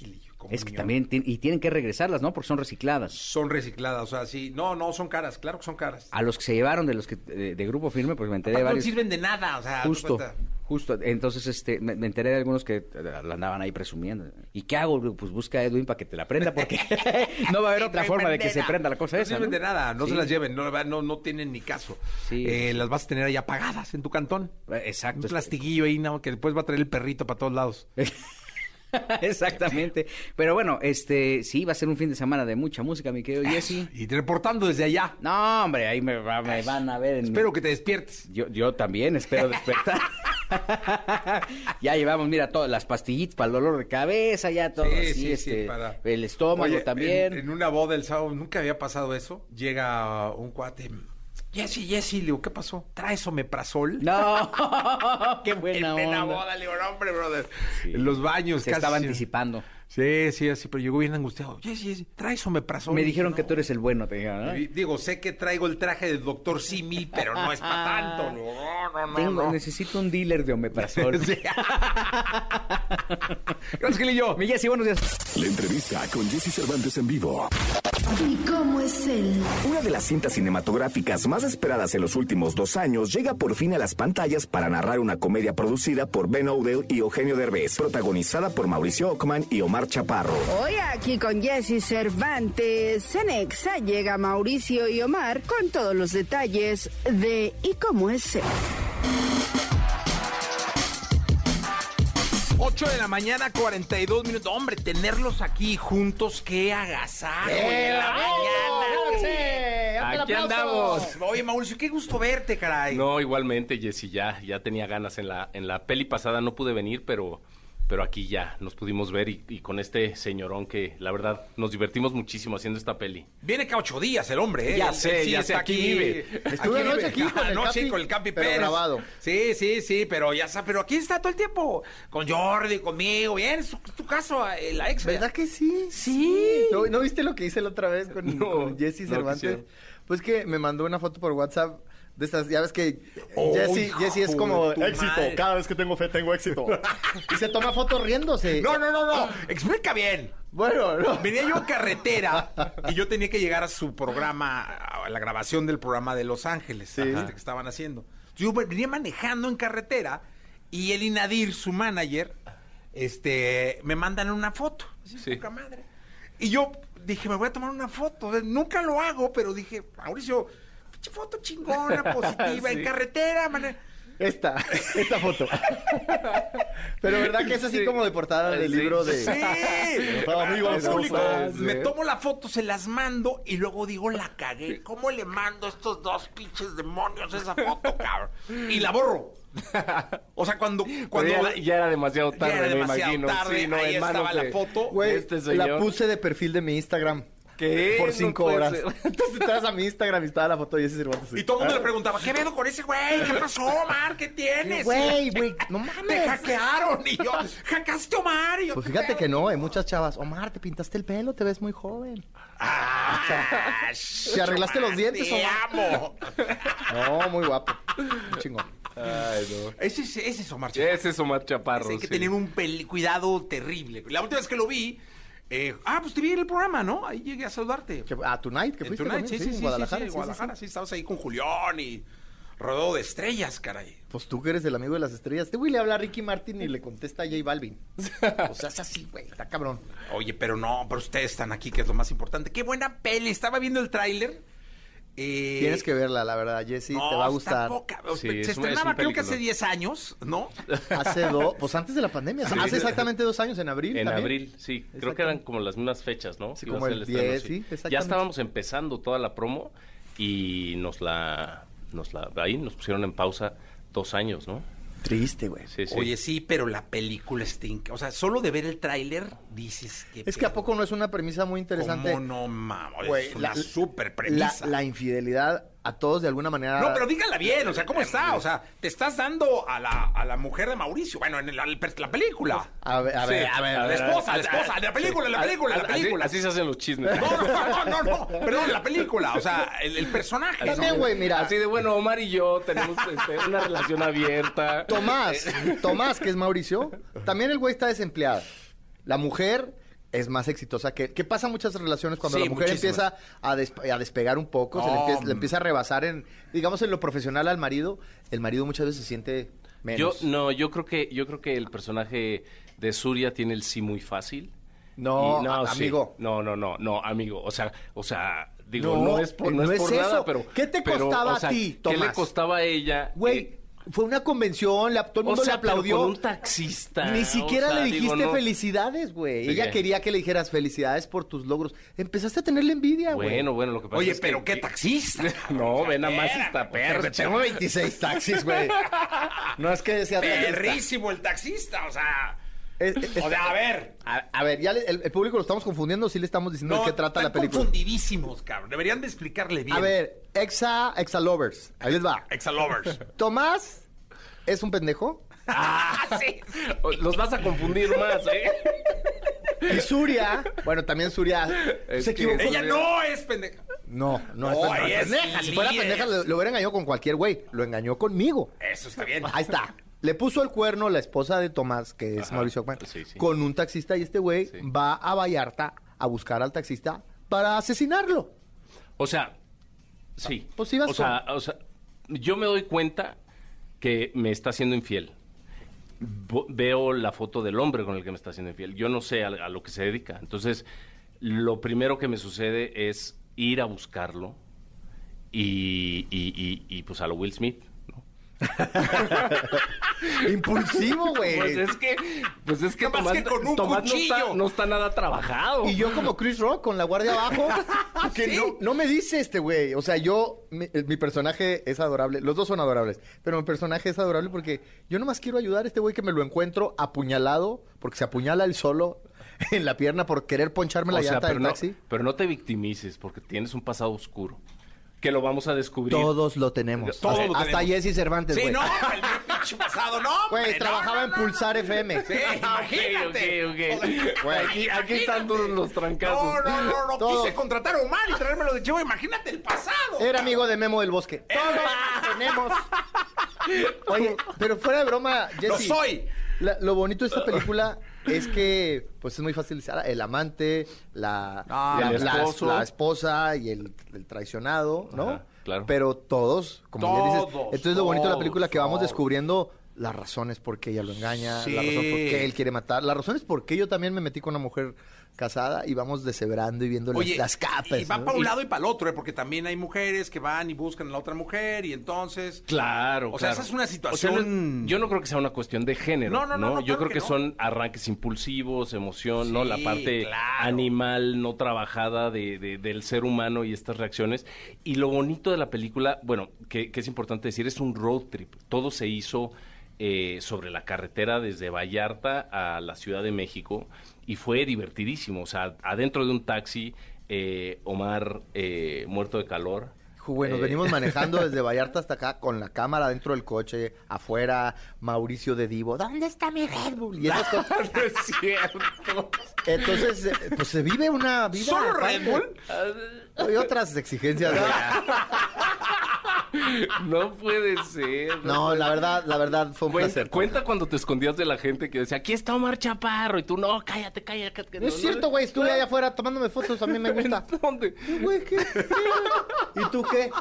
Es que también, y tienen que regresarlas, ¿no? Porque son recicladas. Son recicladas, o sea, sí. No, no, son caras, claro que son caras. A los que se llevaron de los que de, de grupo firme, pues me enteré de Aparte, no varios. sirven de nada, o sea, Justo, justo. Entonces, este, me, me enteré de algunos que eh, la andaban ahí presumiendo. ¿Y qué hago? Pues busca a Edwin para que te la prenda, porque no va a haber otra No forma de sirven que se prenda la cosa no esa. sirven ¿no? de nada, no Sí. se las lleven, no, no, no tienen ni caso. Sí. Eh, las vas a tener ahí apagadas en tu cantón. Eh, Exacto. Un plastiquillo ahí, ¿no? que después va a traer el perrito para todos lados. Exactamente. Pero bueno, este, sí, va a ser un fin de semana de mucha música, mi querido Jesse. Y reportando desde allá. No, hombre, ahí me, me van a ver. En Espero que te despiertes. Yo, yo también espero despertar. ya llevamos, mira, todas las pastillitas para el dolor de cabeza, ya todo Sí, así, sí, sí, este, para- el estómago Oye, también. En, en una boda el sábado, nunca había pasado eso. Llega un cuate. Jessy, Jessy, le digo, ¿qué pasó? ¿Traes omeprazol? No, qué buena en onda. boda, le digo, no, hombre, brother. En los baños, Se casi. estaba anticipando. Sí, sí, así, pero llegó bien angustiado. Jessy, Jessy, ¿traes omeprazol? Me dijeron dije, que "No". tú eres el bueno, te dijeron, ¿no? Y Digo, sé que traigo el traje del doctor Simi, pero no es para tanto. No, no, no, Tengo- no. necesito un dealer de omeprazol. Gracias, Gilillo. Mi Jessy, buenos días. La entrevista con Jesse Cervantes en vivo. ¿Y cómo es él? Una de las cintas cinematográficas más esperadas en los últimos dos años llega por fin a las pantallas para narrar una comedia producida por Ben Odell y Eugenio Derbez, protagonizada por Mauricio Ockman y Omar Chaparro. Hoy aquí con Jesse Cervantes, Cenexa llega Mauricio y Omar con todos los detalles de ¿Y cómo es él? 8 de la mañana, 42 minutos. Hombre, tenerlos aquí juntos, qué agasajo. en la mañana. Aquí andamos. Oye, Mauricio, qué gusto verte, caray. No, igualmente, Jessy, ya, ya tenía ganas en la, en la peli pasada, no pude venir, pero, pero aquí ya nos pudimos ver y, y con este señorón que la verdad nos divertimos muchísimo haciendo esta peli. Viene cada ocho días el hombre, ¿eh? Ya sé, él ya sé, está aquí vive. Estuve vive. anoche aquí con el Anoche Capi, con el Capi pero Pérez. grabado. Sí, sí, sí, pero ya está, pero aquí está todo el tiempo. Con Jordi, conmigo, bien, es tu, caso, eh, la ex. ¿Verdad que sí? Sí. ¿No, no viste lo que hice la otra vez con, No, con Jesse Cervantes? pues que me mandó una foto por WhatsApp de estas, ya ves que Oh, Jesse, Jesse es como éxito, madre. cada vez que tengo fe tengo éxito. y se toma fotos riéndose. No, no, no, no. Explica bien. Bueno, no. Venía yo en carretera y yo tenía que llegar a su programa, a la grabación del programa de Los Ángeles este, que estaban haciendo. Yo venía manejando en carretera y el Inadir, su manager, este, me mandan una foto. Así, Sí. poca madre. Y yo dije, me voy a tomar una foto. Nunca lo hago, pero dije, Mauricio, foto chingona, positiva, en carretera, man. Esta, esta foto. Pero verdad que es así Sí. como de portada del Sí. libro de... Sí. Amigos, público. Me tomo la foto, se las mando y luego digo, la cagué. ¿Cómo le mando a estos dos pinches demonios esa foto, cabrón? Y la borro. O sea, cuando... cuando ya, ya era demasiado ya tarde, era me demasiado imagino. tarde, Sí, no, ahí estaba la foto. Güey, Este señor. la puse de perfil de mi Instagram. ¿Qué? Por cinco horas. ser. Entonces entras a mi Instagram y estaba la foto de Jesse Cervantes. Y todo el mundo le preguntaba, ¿qué pedo con ese güey? ¿Qué pasó, Omar? ¿Qué tienes? Güey, güey, no Te mames. hackearon. Y yo, hackeaste a Omar. Y yo, Pues ¿qué fíjate pedo? que no, hay muchas chavas. Omar, te pintaste el pelo, te ves muy joven. Ah, ¿Te arreglaste los dientes, Te Omar? amo. No, muy guapo. Muy chingón. Ay, no. Ese es, ese es Omar Chaparro. Ese es Omar Chaparro. Hay que sí. tener un cuidado terrible. La última vez que lo vi, Eh, ah, pues te vi en el programa, ¿no? Ahí llegué a saludarte. Que- A Tonight, que En fuiste Tonight, también, sí, sí, sí, en Guadalajara. sí, Guadalajara, sí. estabas ahí con Julián y rodeo de estrellas, caray. Pues tú que eres el amigo de las estrellas. Este güey le habla a Ricky Martin y le contesta a J Balvin. O sea, es así, güey. Está cabrón. Oye, pero no, pero ustedes están aquí, que es lo más importante. Qué buena peli, estaba viendo el tráiler. Eh, Tienes que verla, la verdad, Jesse. no, te va a gustar. poca. Sí, Se es un- estrenaba es un creo que hace peliculón. 10 años, ¿no? Hace dos, pues antes de la pandemia. Hace exactamente dos años, en abril. En también. abril, sí. Creo que eran como las mismas fechas, ¿no? Sí, Iba como el estreno, 10, sí. Ya estábamos empezando toda la promo y nos la, nos la, ahí nos pusieron en pausa dos años, ¿no? Triste, güey. Sí, sí. Oye, sí, pero la película stinka. O sea, solo de ver el tráiler dices que... Es que a poco no es una premisa muy interesante. ¿Cómo no, mamá? Güey, Es una la- súper La, premisa. la infidelidad a todos de alguna manera. No, pero díganla bien, o sea, ¿cómo está? O sea, te estás dando a la, a la mujer de Mauricio, bueno, en el- la, la película. A ver, a ver, Sí, a ver. la esposa, la esposa, la película, la película, la película. Así, se hacen los chismes. No, no, no, no, no, perdón, la película, o sea, el, el personaje. También, güey, mira. Así de, bueno, Omar y yo tenemos este, una relación abierta. Tomás, Tomás, que es Mauricio, también el güey está desempleado. La mujer es más exitosa que... ¿Qué pasa en muchas relaciones cuando Sí, la mujer muchísimas. empieza a, des- a despegar un poco, se le, No, empieza, le mm. empieza a rebasar en, digamos, en lo profesional al marido? El marido muchas veces se siente Yo, menos. no, yo creo que, yo creo que el personaje de Surya tiene el sí muy fácil. No, Y- a- sí. amigo. No, no, no, no, amigo. O sea, o sea, digo, No, no, es por, no no es por eso. nada, pero. ¿Qué te pero, costaba o sea, a ti, ¿Qué le Tomás? costaba a ella? Güey, Eh, fue una convención, la- todo el o mundo sea, le pero aplaudió. con un taxista. Ni o siquiera sea, le digo, dijiste no. felicidades, güey. ¿De Ella quería que le dijeras felicidades por tus logros. Empezaste a tenerle envidia, güey. Bueno, bueno, lo que pasa Oye, es pero que- qué taxista. No, ve nada más esta perra. tengo 26 taxis, güey. No es que sea taxista. Perrísimo el taxista, o sea. Es- es- O sea, a ver. a, a ver, ya le- el, el público lo estamos confundiendo, sí le estamos diciendo de qué trata la están película. confundidísimos, cabrón. Deberían de explicarle bien. A ver, Exa, Exa Lovers. Ahí les va. Exa-lovers. Tomás es un pendejo. ah, sí. Los vas a confundir más, ¿eh? Y Surya, bueno, también Surya Es se equivocó. Ella no es pendeja. No, no, es pendeja. es pendeja. Si fuera pendeja, lo, lo hubiera engañado con cualquier güey. Lo engañó conmigo. Eso está bien. Ahí está. Le puso el cuerno la esposa de Tomás, que es Ajá, Mauricio Ockman, sí, sí. con un taxista y este güey Sí. va a Vallarta a buscar al taxista para asesinarlo. O sea, sí. Pues ibas o sea, o sea, yo me doy cuenta que me está haciendo infiel. Veo la foto del hombre con el que me está haciendo infiel. Yo no sé a, a lo que se dedica. Entonces, lo primero que me sucede es ir a buscarlo y, y, y- y, pues a lo Will Smith. ¿no? Impulsivo, güey. Pues es que, pues es que Tomás, que con un Tomás no, está, cuchillo. no está nada trabajado. Y yo como Chris Rock con la guardia abajo, que Sí. no, no me dice este güey. O sea, yo, mi, eh, mi personaje es adorable. Los dos son adorables. Pero mi personaje es adorable porque yo nomás quiero ayudar a este güey que me lo encuentro apuñalado, porque se apuñala él solo en la pierna por querer poncharme la O sea, llanta pero del no, taxi. pero no te victimices porque tienes un pasado oscuro que lo vamos a descubrir. Todos lo tenemos. Todos hasta, lo hasta. Jesse Cervantes, Sí, güey. no, pasado, no. Güey, no, trabajaba no, en Pulsar FM. Sí, Ah, imagínate. Aquí, aquí están duros los trancazos. No, no, no, no. Quise contratar a Omar y traérmelo de chivo. Imagínate el pasado. Era amigo de Memo del Bosque. Todos tenemos. Oye, pero fuera de broma, Jesse. Lo soy. la- lo bonito de esta película es que, pues es muy fácil decir, ah, el amante, la, Ah, la, esposa y el, el traicionado, ¿no? Ajá, claro. Pero todos, como bien dices, Todos, entonces lo bonito de la todos, película que vamos todos. descubriendo las razones por qué ella lo engaña, Sí. las razones por qué él quiere matar, las razones por qué yo también me metí con una mujer casada y vamos deshebrando y viendo las- Oye, las, capas. y va ¿no? para un Y- lado y para el otro, ¿eh? porque también hay mujeres que van y buscan a la otra mujer y entonces... Claro, O sea, esa es una O sea, situación- no- yo no creo que sea una cuestión de género. No, no, no, no, yo claro creo que que, no. son arranques impulsivos, emoción, ¿no? La parte claro. animal no trabajada de, de- del ser humano y estas reacciones. Y lo bonito de la película, bueno, que, que es importante decir, es un road trip. Todo se hizo eh, sobre la carretera desde Vallarta a la Ciudad de México y fue divertidísimo. O sea, adentro de un taxi, eh, Omar eh, muerto de calor. Nos Eh, venimos manejando desde Vallarta hasta acá con la cámara dentro del coche, afuera, Mauricio de Divo, ¿dónde está mi Red Bull? Y esas cosas. no es cierto. Entonces, eh, pues se vive una vida. ¿Solo. Red Bull? Hay otras exigencias. No puede ser. No, la verdad, la verdad fue un Cuenta, placer. cuenta cuando te escondías de la gente que decía, aquí está Omar Chaparro, y tú, no, cállate, cállate. No es cierto, güey, estuve allá afuera tomándome fotos, a mí me gusta. ¿Dónde? Güey, ¿qué? ¿Y tú qué?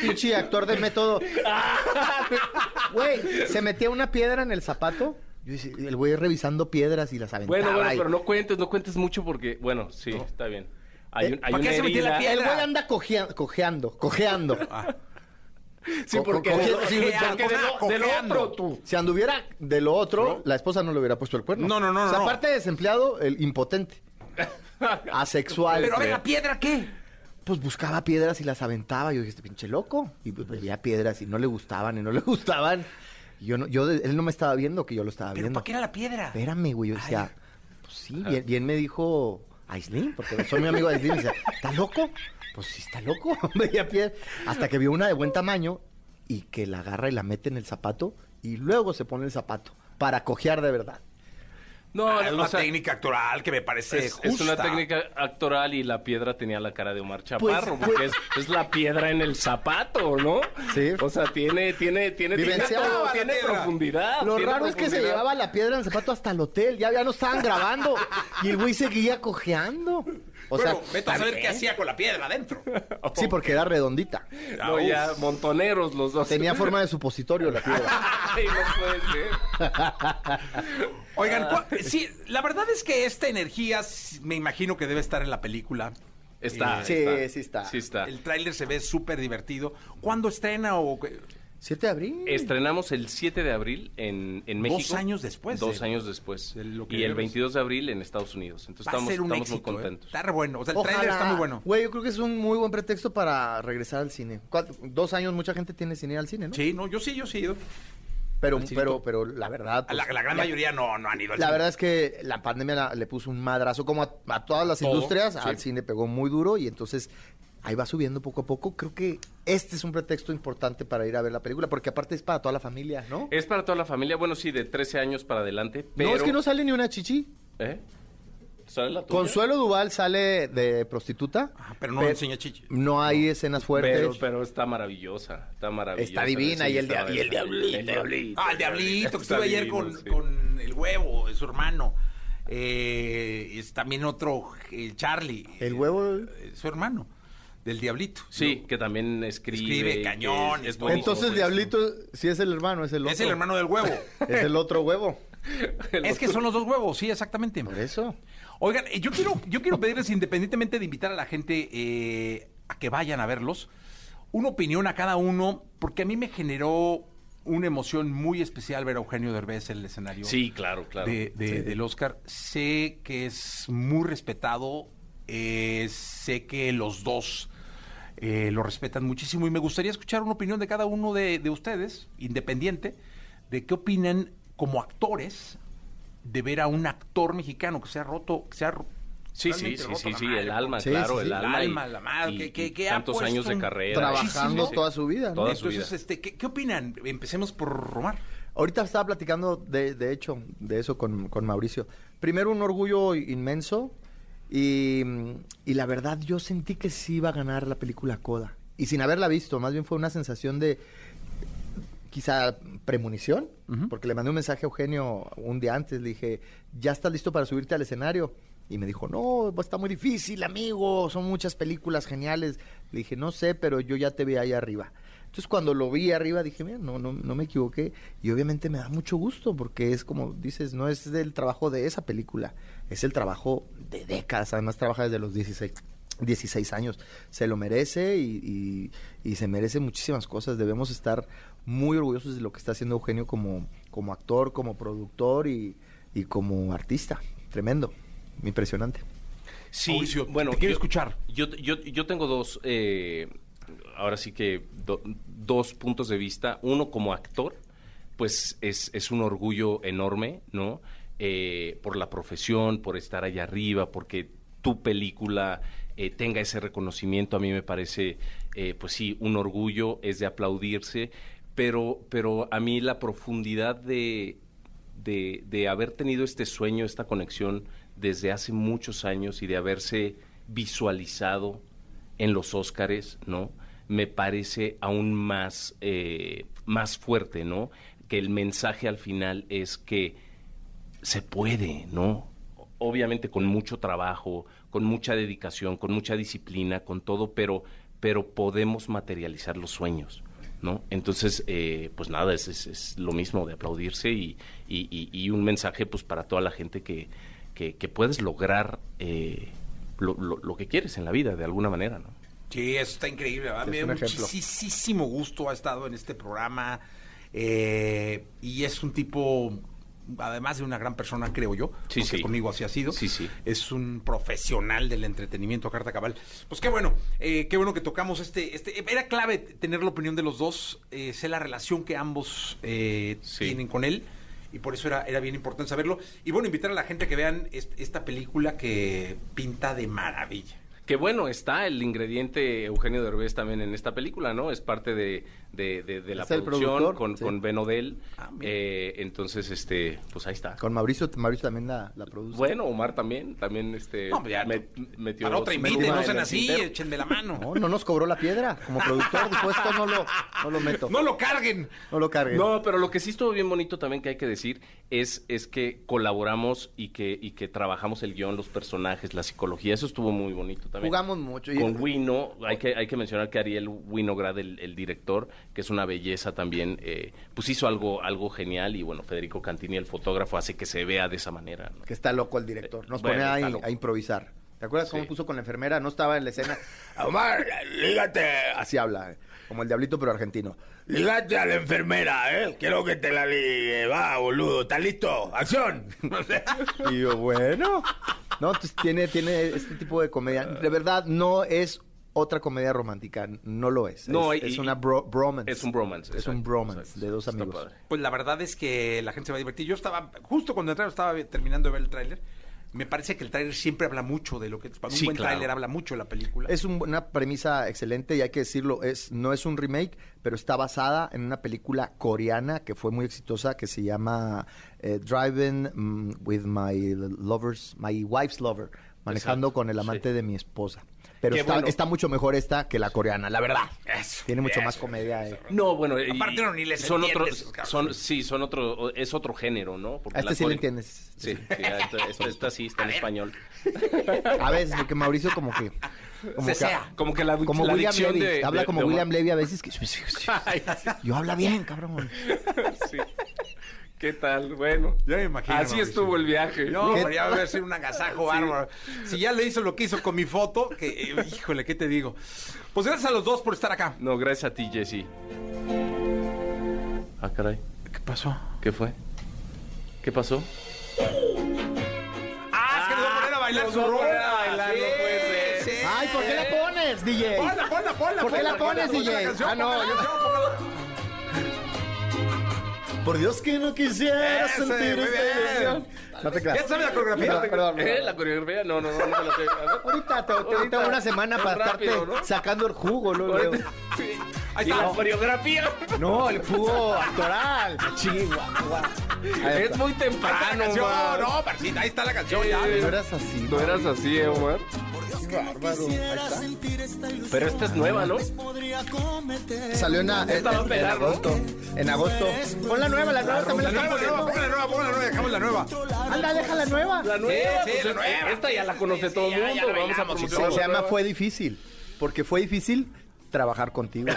Pinche actor de método. Güey, se metía una piedra en el zapato. El güey revisando piedras y las aventaba. Bueno, bueno, y- pero no cuentes, no cuentes mucho porque, bueno, sí, está bien. Hay, Eh, un- hay ¿para qué se metía la herida. piedra? El güey anda cojea- cojeando, cojeando. Sí, Co- porque, co- de, cojeando, sí, sí, porque de lo, de lo cojeando. otro tú. Si anduviera de lo otro, la esposa no le hubiera puesto el cuerno. No, no, no, O sea, no. aparte de desempleado, el impotente. Asexual. Pero a ver, ¿la piedra qué? Pues buscaba piedras y las aventaba. Yo dije, este pinche loco. Y pues veía piedras y no le gustaban y no le gustaban. Y yo no, yo de- él no me estaba viendo que yo lo estaba ¿Pero viendo. para qué era la piedra? Espérame, güey. Yo decía, pues sí, bien, bien me dijo Aislinn, porque soy mi amigo Aislinn. Y decía, ¿estás loco? Pues sí, está loco. Veía piedra. Hasta que vio una de buen tamaño y que la agarra y la mete en el zapato y luego se pone el zapato para cojear de verdad. No, Ah, es o una sea, técnica actoral que me parece es, justa. es una técnica actoral y la piedra tenía la cara de Omar Pues, Chaparro, porque es, es la piedra en el zapato, ¿no? Sí. O sea, tiene, tiene, tiene, tiene, todo, tiene profundidad. Lo tiene raro es que se llevaba la piedra en el zapato hasta el hotel. Ya, ya no estaban grabando. Y el güey seguía cojeando. O bueno, sea, vete a saber qué hacía con la piedra adentro. Sí, porque era redondita. No, ya, montoneros los dos. Tenía forma de supositorio la piedra. Ay, no puede ser. Oigan, ¿cuál- sí, la verdad es que esta energía me imagino que debe estar en la película. Está, Sí, está. sí está. Sí está. El tráiler se ve súper divertido. ¿Cuándo estrena o qué? 7 de abril. Estrenamos el 7 de abril en, en Dos México. años después Dos de- años después. de lo que y el debes. 22 de abril en Estados Unidos. Entonces Va a estamos, ser un estamos éxito. muy ¿eh? contentos. Está re bueno. O sea, el Ojalá. tráiler está muy bueno. Güey, yo creo que es un muy buen pretexto para regresar al cine. Cuatro- dos años mucha gente tiene cine al cine, ¿no? Sí, no, yo sí, yo sí he ido. Pero, pero, pero la verdad. A La, pues, la gran ya- mayoría no, no han ido al La cine. verdad es que la pandemia la- le puso un madrazo como a, a todas las Todo, industrias, sí. al cine pegó muy duro y entonces ahí va subiendo poco a poco. Creo que este es un pretexto importante para ir a ver la película, porque aparte es para toda la familia, ¿no? Es para toda la familia, bueno, sí, de 13 años para adelante, pero... No, es que no sale ni una chichi. ¿Eh? ¿Sale la tuya? Consuelo Duval sale de prostituta. Ah, pero no enseña chichi. No hay escenas fuertes. Pero, pero está maravillosa, está maravillosa. Está divina, Sí, y el está y el diablito. El diablito. Ah, el diablito, que estuve ayer divino, con, sí. con el huevo, su hermano. Eh, es también otro, el Charlie. El huevo. eh, su hermano, del diablito. Sí, que también escribe. Escribe cañón, Es, es Entonces. Diablito, si es el hermano, es el otro. Es el hermano del huevo. Es el otro huevo. es que son los dos huevos, sí, exactamente. Por eso. Oigan, eh, yo quiero, yo quiero pedirles, independientemente de invitar a la gente eh, a que vayan a verlos, una opinión a cada uno, porque a mí me generó una emoción muy especial ver a Eugenio Derbez en el escenario Sí, claro, claro. de- de- del Oscar. Sé que es muy respetado, eh, sé que los dos eh, lo respetan muchísimo y me gustaría escuchar una opinión de cada uno de, de ustedes, independiente, de qué opinan como actores de ver a un actor mexicano que se ha roto, que se ha Sí, sí, sí, sí, sí, el alma, Sí, claro, sí, el alma. El alma, la madre, y- que- que- tantos años de carrera. Trabajando Sí, sí, toda su vida. ¿no? Toda su Entonces, vida. este, ¿qué, qué opinan? Empecemos por Romar. Ahorita estaba platicando, de, de hecho, de eso con, con Mauricio. Primero, un orgullo inmenso. Y, y la verdad, yo sentí que sí iba a ganar la película Coda. Y sin haberla visto, más bien fue una sensación de quizá premonición, porque le mandé un mensaje a Eugenio un día antes, le dije, ¿ya estás listo para subirte al escenario? Y me dijo, no, va a estar muy difícil, amigo, son muchas películas geniales. Le dije, no sé, pero yo ya te vi ahí arriba. Entonces cuando lo vi arriba dije, mira, no, no, no me equivoqué. Y obviamente me da mucho gusto porque es como dices, no es del trabajo de esa película, es el trabajo de décadas. Además trabaja desde los 16, 16 años. Se lo merece y, y- y se merece muchísimas cosas. Debemos estar muy orgullosos de lo que está haciendo Eugenio como, como actor, como productor y, y como artista. Tremendo, impresionante. Sí, Mauricio, bueno, te quiero yo- escuchar. Yo, yo, yo tengo dos, eh, ahora sí que do- dos puntos de vista. Uno como actor, pues es, un orgullo enorme, ¿no? Eh, por la profesión, por estar allá arriba, porque tu película eh, tenga ese reconocimiento, a mí me parece, eh, pues sí, un orgullo, es de aplaudirse, pero, pero a mí la profundidad de, de haber tenido este sueño, esta conexión desde hace muchos años y de haberse visualizado en los Óscares, ¿no? me parece aún más, eh, más fuerte, ¿no? Que el mensaje al final es que se puede, ¿no? Obviamente con mucho trabajo, con mucha dedicación, con mucha disciplina, con todo, pero, pero podemos materializar los sueños. ¿No? Entonces, eh, pues nada, es, es, lo mismo de aplaudirse y, y, un mensaje pues para toda la gente que, que, que puedes lograr eh, lo, lo, lo, que quieres en la vida de alguna manera, ¿no? Sí, eso está increíble. ¿verdad? Me da muchísimo gusto ha estado en este programa eh, y es un tipo además de una gran persona, creo yo, sí, porque sí. conmigo así ha sido. Sí, sí. Es un profesional del entretenimiento, Carta Cabal. Pues qué bueno, eh, qué bueno que tocamos este, este. Era clave tener la opinión de los dos, eh, sé la relación que ambos eh, Sí. tienen con él. Y por eso era, era bien importante saberlo. Y bueno, invitar a la gente a que vean est- esta película que pinta de maravilla. Que bueno, está el ingrediente Eugenio Derbez también en esta película, ¿no? Es parte de, de, de- de la producción con, sí. con Ben Odell. Ah. Eh, entonces, este, pues ahí está. Con Mauricio, Mauricio también la, la produce. Bueno, Omar también, también este, No, ya, met- metió Para otra invite, no sean así, tintero. échenme la mano. No, no nos cobró la piedra. Como productor, después esto no lo, no lo meto. No lo carguen. No lo carguen. No, pero lo que sí estuvo bien bonito también que hay que decir es, es que colaboramos y que, y que trabajamos el guion, los personajes, la psicología. Eso estuvo muy bonito también. Jugamos mucho. y- Con Wino, hay que, hay que mencionar que Ariel Winograd, el, el director, que es una belleza también, eh, pues hizo algo, algo genial y bueno, Federico Cantini, el fotógrafo, hace que se vea de esa manera. ¿no? Que está loco el director. Nos Bueno, pone a, a improvisar. ¿Te acuerdas cómo puso con la enfermera? No estaba en la escena. Omar, lígate. Así habla. eh, Como el diablito, pero argentino. Lígate a la enfermera, ¿eh? Quiero que te la ligue. Va, boludo. ¿Estás listo? ¡Acción! y yo, bueno. No, entonces tiene, tiene este tipo de comedia. De verdad, no es otra comedia romántica. No lo es. No, es, y- es una bro- bromance. Es un bromance. Es un bromance exacto. de dos amigos. padre. Pues la verdad es que la gente se va a divertir. Yo estaba, justo cuando entraron, estaba terminando de ver el tráiler. Me parece que el tráiler siempre habla mucho de lo que... Sí, un buen claro. tráiler habla mucho de la película. Es un- una premisa excelente y hay que decirlo, es, no es un remake, pero está basada en una película coreana que fue muy exitosa que se llama eh, Driving mm, with My Lover's, My Wife's Lover, manejando Exacto, con el amante sí. de mi esposa. Pero está, bueno. está mucho mejor esta que la coreana, la verdad. Eso, Tiene mucho eso, más comedia. eh. No, bueno, y- Aparte no, ni les son entiendes, otros, cabrón. son, sí, son otro, es otro género, ¿no? Porque A este la sí le core- entiendes. Sí, sí, a esta, esta- esta sí está en español. A veces, porque Mauricio como que... Como, Se que- sea. Como que la, como la William Levy. de- habla de- como de William Levy a veces que... Yo habla bien, cabrón. sí. ¿Qué tal? Bueno, Ya me imagino, así Mauricio. estuvo el viaje. No, pero ya va a ser un agasajo bárbaro. Si ya le hizo lo que hizo con mi foto, que, eh, híjole, ¿qué te digo? Pues gracias a los dos por estar acá. No, gracias a ti, Jesse. Ah, caray. ¿Qué pasó? ¿Qué fue? ¿Qué pasó? Ah, es que nos va a poner a bailar nos su va a poner rola. a bailar, Sí, no puede ser. sí. Ay, ¿por qué la pones, DJ? Ponla, ponla, ponla. ¿Por qué la pones, ponla, ponla DJ? la canción, Ah, no, yo-. Por Dios que no quisiera Ese, sentir esta emoción. No te ¿Ya creas. sabes la coreografía? Perdón, perdón, ¿Eh? ¿La coreografía? No, no, no, no la ver. Ahorita te, te- Ahorita. tengo una semana para Rápido, estarte ¿no? sacando el jugo, luego, sí. Ahí ¿Y está. la coreografía? No, el jugo actoral. Chihuahua. Ahí Es está. muy Ahí está la temprano, canción. Omar. No, Marcita, ahí está la canción ya. Eh, No eras así. No eras así, eh, Omar. Bárbaro. Ahí está. Pero esta es nueva, ¿no? Salió en, en- en ¿no? agosto. En agosto. Pon la nueva, la nueva también La la nueva, la nueva, estamos ponla la nueva, ponla la nueva, dejamos la nueva. Anda, deja la nueva. La nueva, sí, pues, la nueva. Esta ya la conoce Sí, todo el sí, mundo. Vamos a promocionar. se llama Fue Difícil. Porque fue difícil trabajar contigo.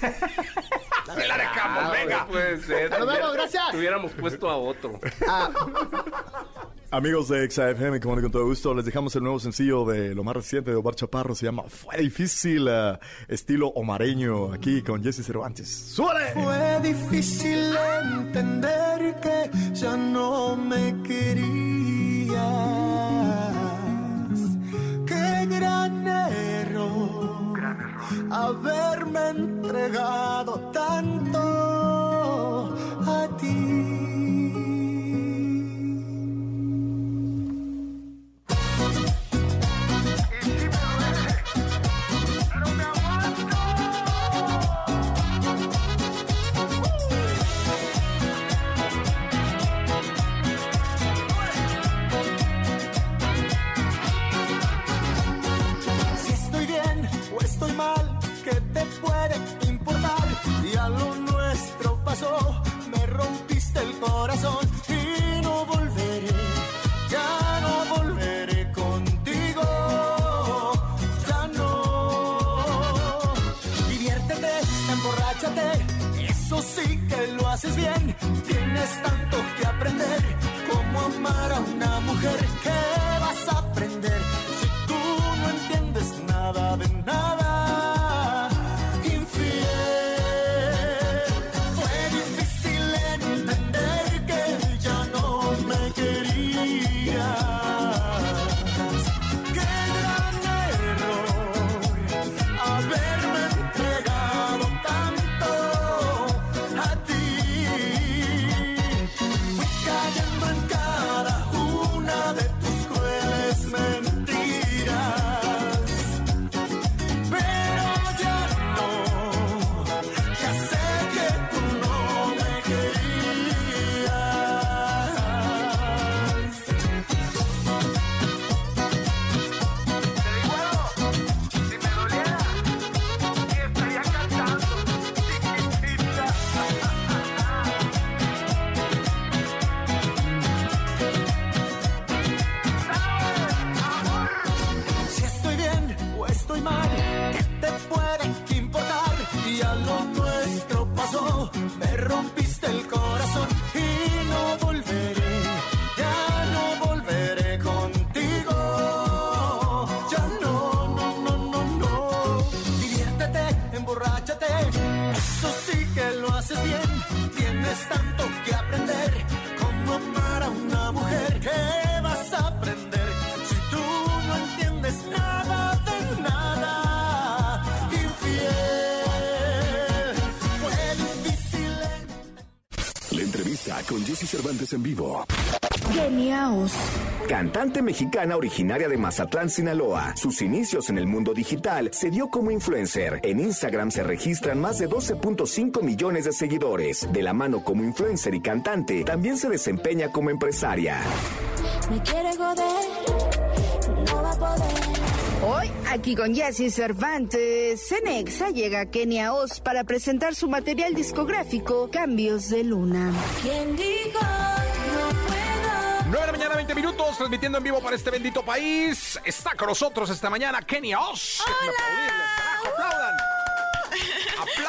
Se la dejamos, Ah, venga. no puede ser. Nos vemos, gracias. Hubiéramos puesto a otro. Ah, Amigos de XAFM, como con todo gusto, les dejamos el nuevo sencillo de lo más reciente de Omar Chaparro, se llama Fue Difícil, eh, estilo omareño, aquí con Jesse Cervantes. ¡Súbale! Fue difícil entender que ya no me querías. Qué gran error haberme entregado tanto a ti. Amar a una mujer. Cantante mexicana originaria de Mazatlán, Sinaloa. Sus inicios en el mundo digital se dio como influencer. En Instagram se registran más de 12.5 millones de seguidores. De la mano como influencer y cantante, también se desempeña como empresaria. Me quiere joder, no va a poder. Hoy, aquí con Jesse Cervantes, Cenexa llega a Kenia Oz para presentar su material discográfico Cambios de Luna. ¿Quién dijo minutos, transmitiendo en vivo para este bendito país. Está con nosotros esta mañana Kenia Oz.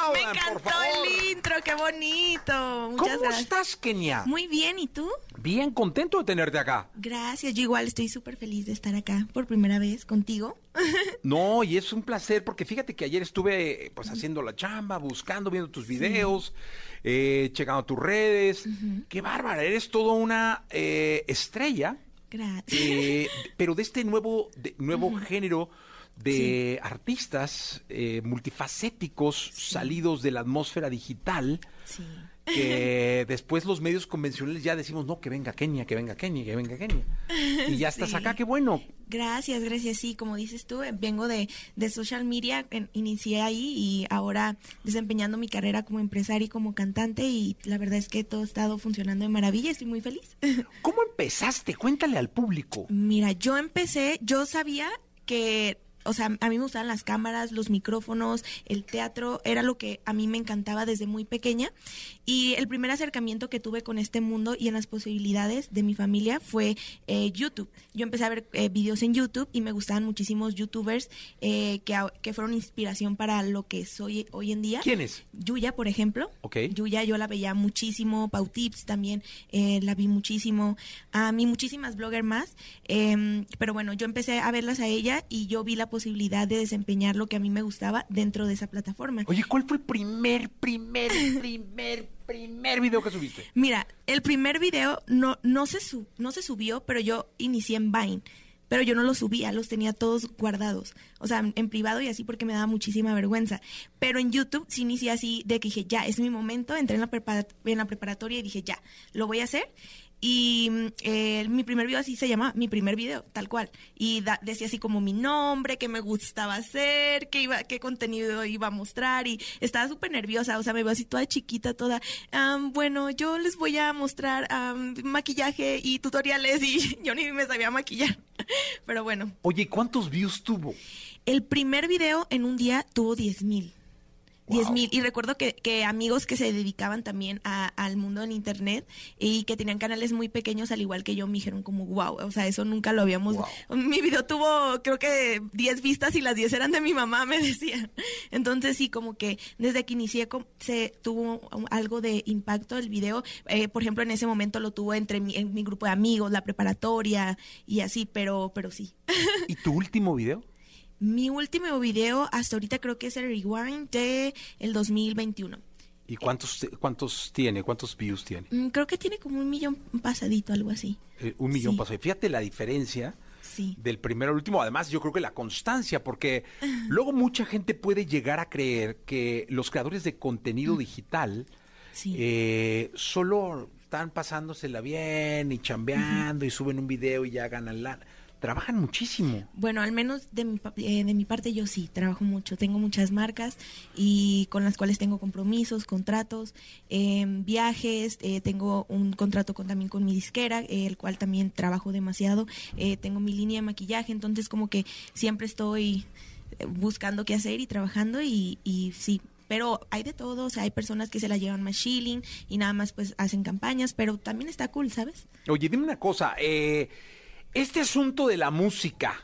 Aplaudan, Me por encantó favor. el intro, qué bonito. Muchas ¿Cómo gracias. estás, Kenia? Muy bien, ¿y tú? Bien contento de tenerte acá. Gracias, yo igual estoy súper feliz de estar acá por primera vez contigo. No, y es un placer porque fíjate que ayer estuve pues haciendo la chamba, buscando, viendo tus videos, eh, checando tus redes. Qué bárbara, eres toda una eh, estrella, Gracias. eh, pero de este nuevo, de- nuevo género de artistas eh, multifacéticos salidos de la atmósfera digital. Sí. Que después los medios convencionales ya decimos, no, que venga Kenia, que venga Kenia, que venga Kenia. Y ya estás acá, qué bueno. Gracias, gracias. Sí, como dices tú, eh, vengo de, de social media, en- inicié ahí y ahora desempeñando mi carrera como empresaria y como cantante y la verdad es que todo ha estado funcionando de maravilla, estoy muy feliz. ¿Cómo empezaste? Cuéntale al público. Mira, yo empecé, yo sabía que, o sea, a mí me gustaban las cámaras, los micrófonos, el teatro, era lo que a mí me encantaba desde muy pequeña. Y el primer acercamiento que tuve con este mundo y en las posibilidades de mi familia fue eh, YouTube. Yo empecé a ver eh, videos en YouTube y me gustaban muchísimos youtubers eh, que, que fueron inspiración para lo que soy hoy en día. ¿Quiénes? Yuya, por ejemplo. Ok. Yuya yo la veía muchísimo, Pau Tips también eh, la vi muchísimo, a mí muchísimas bloggers más, em, pero bueno, yo empecé a verlas a ella y yo vi la posibilidad de desempeñar lo que a mí me gustaba dentro de esa plataforma. Oye, ¿cuál fue el primer, primer, primer, primer video que subiste? Mira, el primer video no, no, se su- no se subió, pero yo inicié en Vine. Pero yo no los subía, los tenía todos guardados. O sea, en privado y así porque me daba muchísima vergüenza. Pero en YouTube sí inicié así de que dije, ya, es mi momento. Entré en la, en la preparatoria y dije, ya, lo voy a hacer. Y eh, mi primer video así se llama, mi primer video, tal cual. Y da- decía así como mi nombre, qué me gustaba hacer, qué, iba, qué contenido iba a mostrar. Y estaba súper nerviosa, o sea, me veo así toda chiquita, toda. "Am, bueno, yo les voy a mostrar maquillaje y tutoriales y yo ni me sabía maquillar. Pero bueno, Oye, ¿cuántos views tuvo? el primer video en un día tuvo 10 mil. 10 mil. Y recuerdo que, que amigos que se dedicaban también a- al mundo del internet y que tenían canales muy pequeños, al igual que yo, me dijeron como, wow, o sea, eso nunca lo habíamos... Mi video tuvo, creo que 10 vistas y las 10 eran de mi mamá, me decían. Entonces sí, como que desde que inicié se tuvo algo de impacto el video. Eh, por ejemplo, en ese momento lo tuvo entre mi, en mi grupo de amigos, la preparatoria y así, pero, pero sí. ¿Y tu último video? Mi último video hasta ahorita creo que es el Rewind de el 2021. ¿Y cuántos, cuántos tiene? ¿Cuántos views tiene? Mm, Creo que tiene como un millón pasadito, algo así. Eh, un millón Sí. Y Fíjate la diferencia Sí. del primero al último. Además, yo creo que la constancia, porque luego mucha gente puede llegar a creer que los creadores de contenido digital eh, solo están pasándosela bien y chambeando y suben un video y ya ganan la... Trabajan muchísimo. Bueno, al menos de mi, eh, de mi parte yo sí, trabajo mucho. Tengo muchas marcas y con las cuales tengo compromisos, contratos, em, viajes. eh, tengo un contrato con, también con mi disquera, el cual también trabajo demasiado. eh, tengo mi línea de maquillaje, entonces como que siempre estoy eh, buscando qué hacer y trabajando y, y sí. Pero hay de todo, o sea, hay personas que se la llevan más chilling y nada más pues hacen campañas, pero también está cool, ¿sabes? Oye, dime una cosa. eh, este asunto de la música,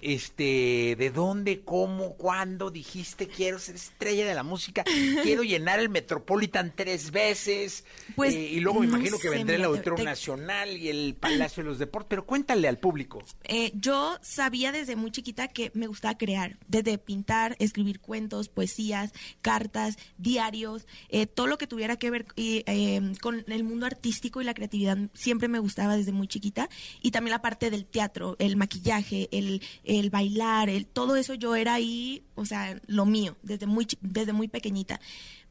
este, ¿de dónde, cómo, cuándo dijiste quiero ser estrella de la música? Quiero llenar el Metropolitan tres veces. Pues, eh, y luego me no imagino que vendré el Auditorio te- Nacional y el Palacio de los Deportes. Pero cuéntale al público. Eh, yo sabía desde muy chiquita que me gustaba crear, desde pintar, escribir cuentos, poesías, cartas, diarios, eh, todo lo que tuviera que ver eh, con el mundo artístico y la creatividad siempre me gustaba desde muy chiquita y también la parte del teatro, el maquillaje, el, el bailar, el, todo eso yo era ahí, o sea, lo mío, desde muy, desde muy pequeñita.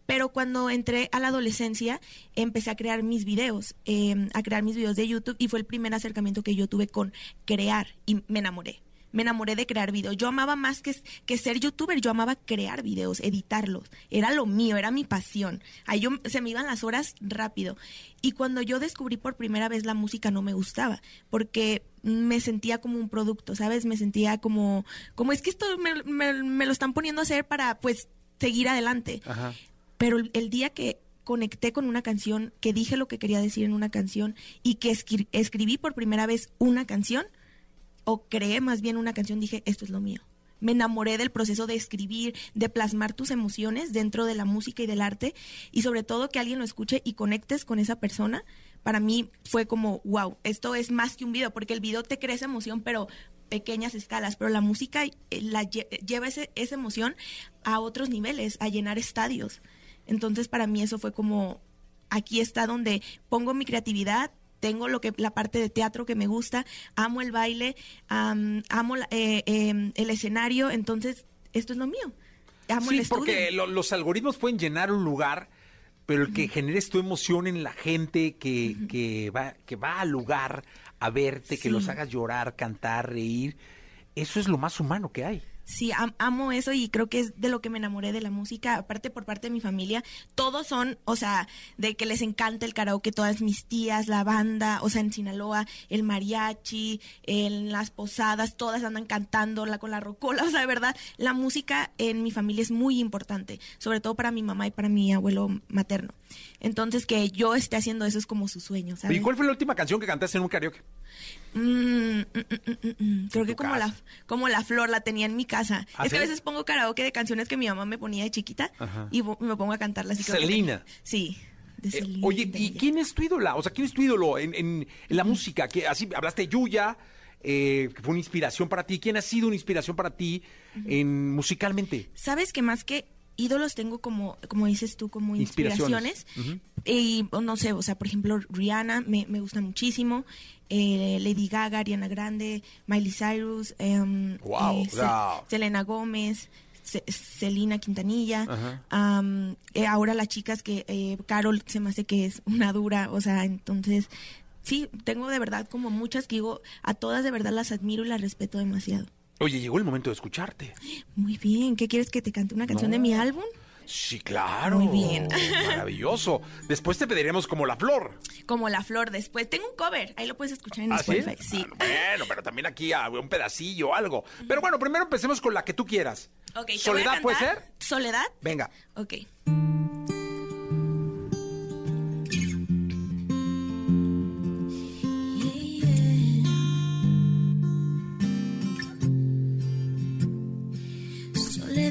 Pero cuando entré a la adolescencia, empecé a crear mis videos, eh, a crear mis videos de YouTube y fue el primer acercamiento que yo tuve con crear y me enamoré. Me enamoré de crear videos. Yo amaba más que, que ser youtuber, yo amaba crear videos, editarlos. Era lo mío, era mi pasión. Ahí yo, se me iban las horas rápido. Y cuando yo descubrí por primera vez la música no me gustaba, porque me sentía como un producto, ¿sabes? Me sentía como, como es que esto me, me- me lo están poniendo a hacer para, pues, seguir adelante. Ajá. Pero el, el día que conecté con una canción, que dije lo que quería decir en una canción y que escri- escribí por primera vez una canción, o creé más bien una canción, dije, esto es lo mío. Me enamoré del proceso de escribir, de plasmar tus emociones dentro de la música y del arte y sobre todo que alguien lo escuche y conectes con esa persona. Para mí fue como, wow, esto es más que un video, porque el video te crea esa emoción, pero pequeñas escalas, pero la música eh, la lle- lleva ese- esa emoción a otros niveles, a llenar estadios. Entonces para mí eso fue como, aquí está donde pongo mi creatividad, tengo lo que la parte de teatro que me gusta, amo el baile, am, amo la- eh, em, el escenario, entonces esto es lo mío. Amo sí, el porque lo- los algoritmos pueden llenar un lugar, pero el que generes tu emoción en la gente que, que, va, que va al lugar a verte, que los hagas llorar, cantar, reír, eso es lo más humano que hay. Sí, am- amo eso y creo que es de lo que me enamoré de la música, aparte por parte de mi familia, todos son, o sea, de que les encanta el karaoke, todas mis tías, la banda, o sea, en Sinaloa, el mariachi, en las posadas, todas andan cantando la, con la rocola, o sea, de verdad, la música en mi familia es muy importante, sobre todo para mi mamá y para mi abuelo materno. Entonces, que yo esté haciendo eso es como su sueño, ¿sabes? ¿Y cuál fue la última canción que cantaste en un karaoke? Mm, mm, mm. Creo que como la, como la flor la tenía en mi casa. ¿Ah, es que a veces pongo karaoke de canciones que mi mamá me ponía de chiquita Ajá. y me pongo a cantarlas. Selena. Sí, de Eh, Selena. oye, de ¿y ella. quién es tu ídola? O sea, ¿quién es tu ídolo en, en- en la música? Que así hablaste de Yuya, eh, que fue una inspiración para ti. ¿Quién ha sido una inspiración para ti en musicalmente? ¿Sabes que más que ídolos tengo como, como dices tú, como inspiraciones? Y no sé, o sea, por ejemplo, Rihanna me, me gusta muchísimo, eh, Lady Gaga, Ariana Grande, Miley Cyrus, em, Wow, eh, Ce- Selena Gómez, Ce- Celina Quintanilla, eh, ahora las chicas que eh, Carol se me hace que es una dura, o sea, entonces sí, tengo de verdad como muchas que digo, a todas de verdad las admiro y las respeto demasiado. Oye, llegó el momento de escucharte. Muy bien, ¿qué quieres que te cante una canción de mi álbum? Sí, claro. Muy bien. Maravilloso. Después te pediremos como la flor. Como la flor después. Tengo un cover, ahí lo puedes escuchar en ¿Ah, sí? Spotify. Sí. Bueno, pero también aquí a un pedacillo, algo. Pero bueno, primero empecemos con la que tú quieras. Ok, te voy a ¿Soledad puede ser? ¿Soledad? Venga. Ok.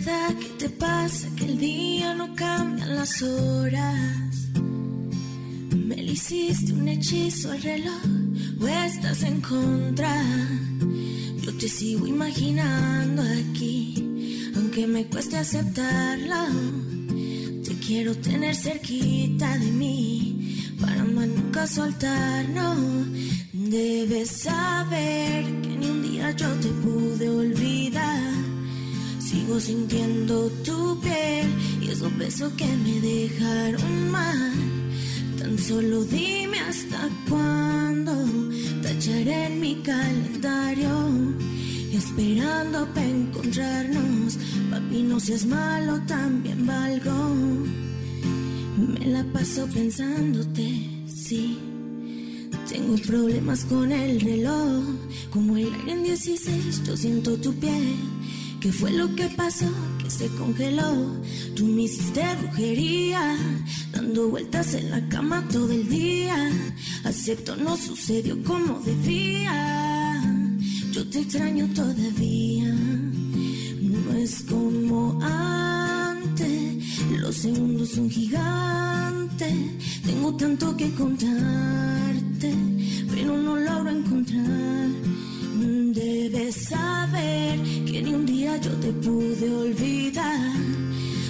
¿Qué te pasa? Que el día no cambian las horas. Me le hiciste un hechizo al reloj o estás en contra. Yo te sigo imaginando aquí, aunque me cueste aceptarlo. Te quiero tener cerquita de mí para más nunca soltarnos. Debes saber que ni un día yo te pude olvidar. Sigo sintiendo tu piel y esos besos que me dejaron mal. Tan solo dime hasta cuándo tacharé en mi calendario. Esperando para encontrarnos, papi, no seas malo, también valgo. Me la paso pensándote, sí. Tengo problemas con el reloj, como el aire en 16, yo siento tu piel. ¿Qué fue lo que pasó? Que se congeló. Tú me hiciste brujería, dando vueltas en la cama todo el día. Acepto, no sucedió como debía. Yo te extraño todavía. No es como antes. Los segundos son gigantes. Tengo tanto que contarte, pero no logro encontrar. Debes saber que ni un día yo te pude olvidar.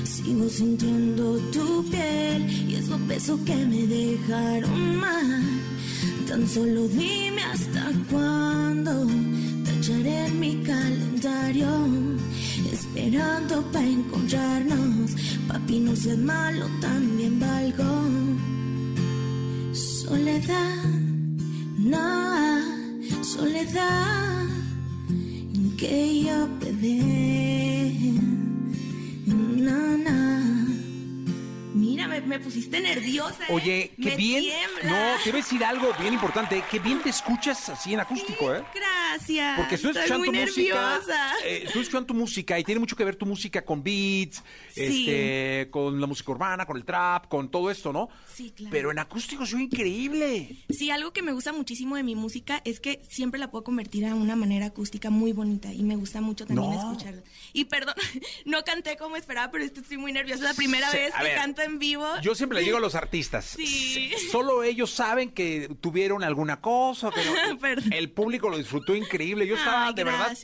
Sigo sintiendo tu piel y esos besos que me dejaron mal. Tan solo dime hasta cuándo tacharé mi calendario. Esperando para encontrarnos. Papi, no seas malo, también valgo. Soledad, no, soledad que yo pedí. Na, na. Me, me pusiste nerviosa. ¿eh? Oye, qué Me bien. tiembla. No, a decir algo bien importante. Qué bien te escuchas así en acústico, ¿eh? Gracias. Porque estoy escuchando muy tu música. nerviosa. eh, estoy escuchando tu música y tiene mucho que ver tu música con beats, Sí. este, con la música urbana, con el trap, con todo esto, ¿no? Sí, claro. Pero en acústico soy increíble. Sí, algo que me gusta muchísimo de mi música es que siempre la puedo convertir a una manera acústica muy bonita y me gusta mucho también No. escucharla. Y perdón, no canté como esperaba, pero esto estoy muy nerviosa. Es la primera Sí, vez que ver, canto en vivo. Yo siempre le digo a los artistas, Sí. solo ellos saben que tuvieron alguna cosa, pero el público lo disfrutó increíble. Yo estaba Ay, de verdad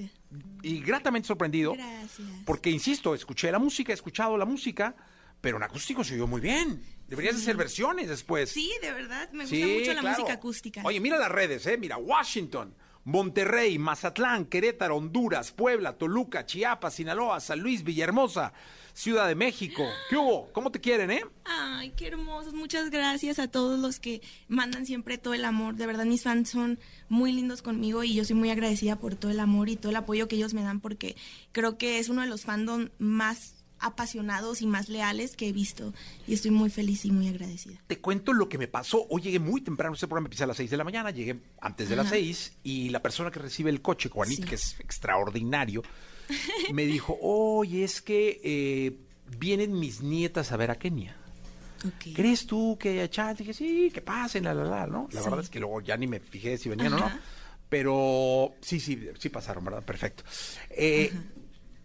y gratamente sorprendido. Gracias. Porque, insisto, escuché la música, he escuchado la música, pero en acústico se oyó muy bien. Deberías Sí. hacer versiones después. Sí, de verdad, me gusta Sí, mucho la claro. música acústica. Oye, mira las redes, ¿eh? Mira, Washington, Monterrey, Mazatlán, Querétaro, Honduras, Puebla, Toluca, Chiapas, Sinaloa, San Luis, Villahermosa, Ciudad de México. ¿Qué hubo? ¿Cómo te quieren, eh? Ay, qué hermosos. Muchas gracias a todos los que mandan siempre todo el amor. De verdad, mis fans son muy lindos conmigo y yo soy muy agradecida por todo el amor y todo el apoyo que ellos me dan porque creo que es uno de los fandom más apasionados y más leales que he visto y estoy muy feliz y muy agradecida. Te cuento lo que me pasó. Hoy llegué muy temprano, este programa empieza a las 6 de la mañana, llegué antes de las Ajá. 6 y la persona que recibe el coche, Juanito, Sí. que es extraordinario, me dijo, oye, es que eh, vienen mis nietas a ver a Kenia. ¿Crees tú que haya chat? Dije, sí, que pasen, la, la, la, ¿no? La Sí. verdad es que luego ya ni me fijé si venían o no. Pero sí, sí, sí pasaron, ¿verdad? Perfecto. Eh,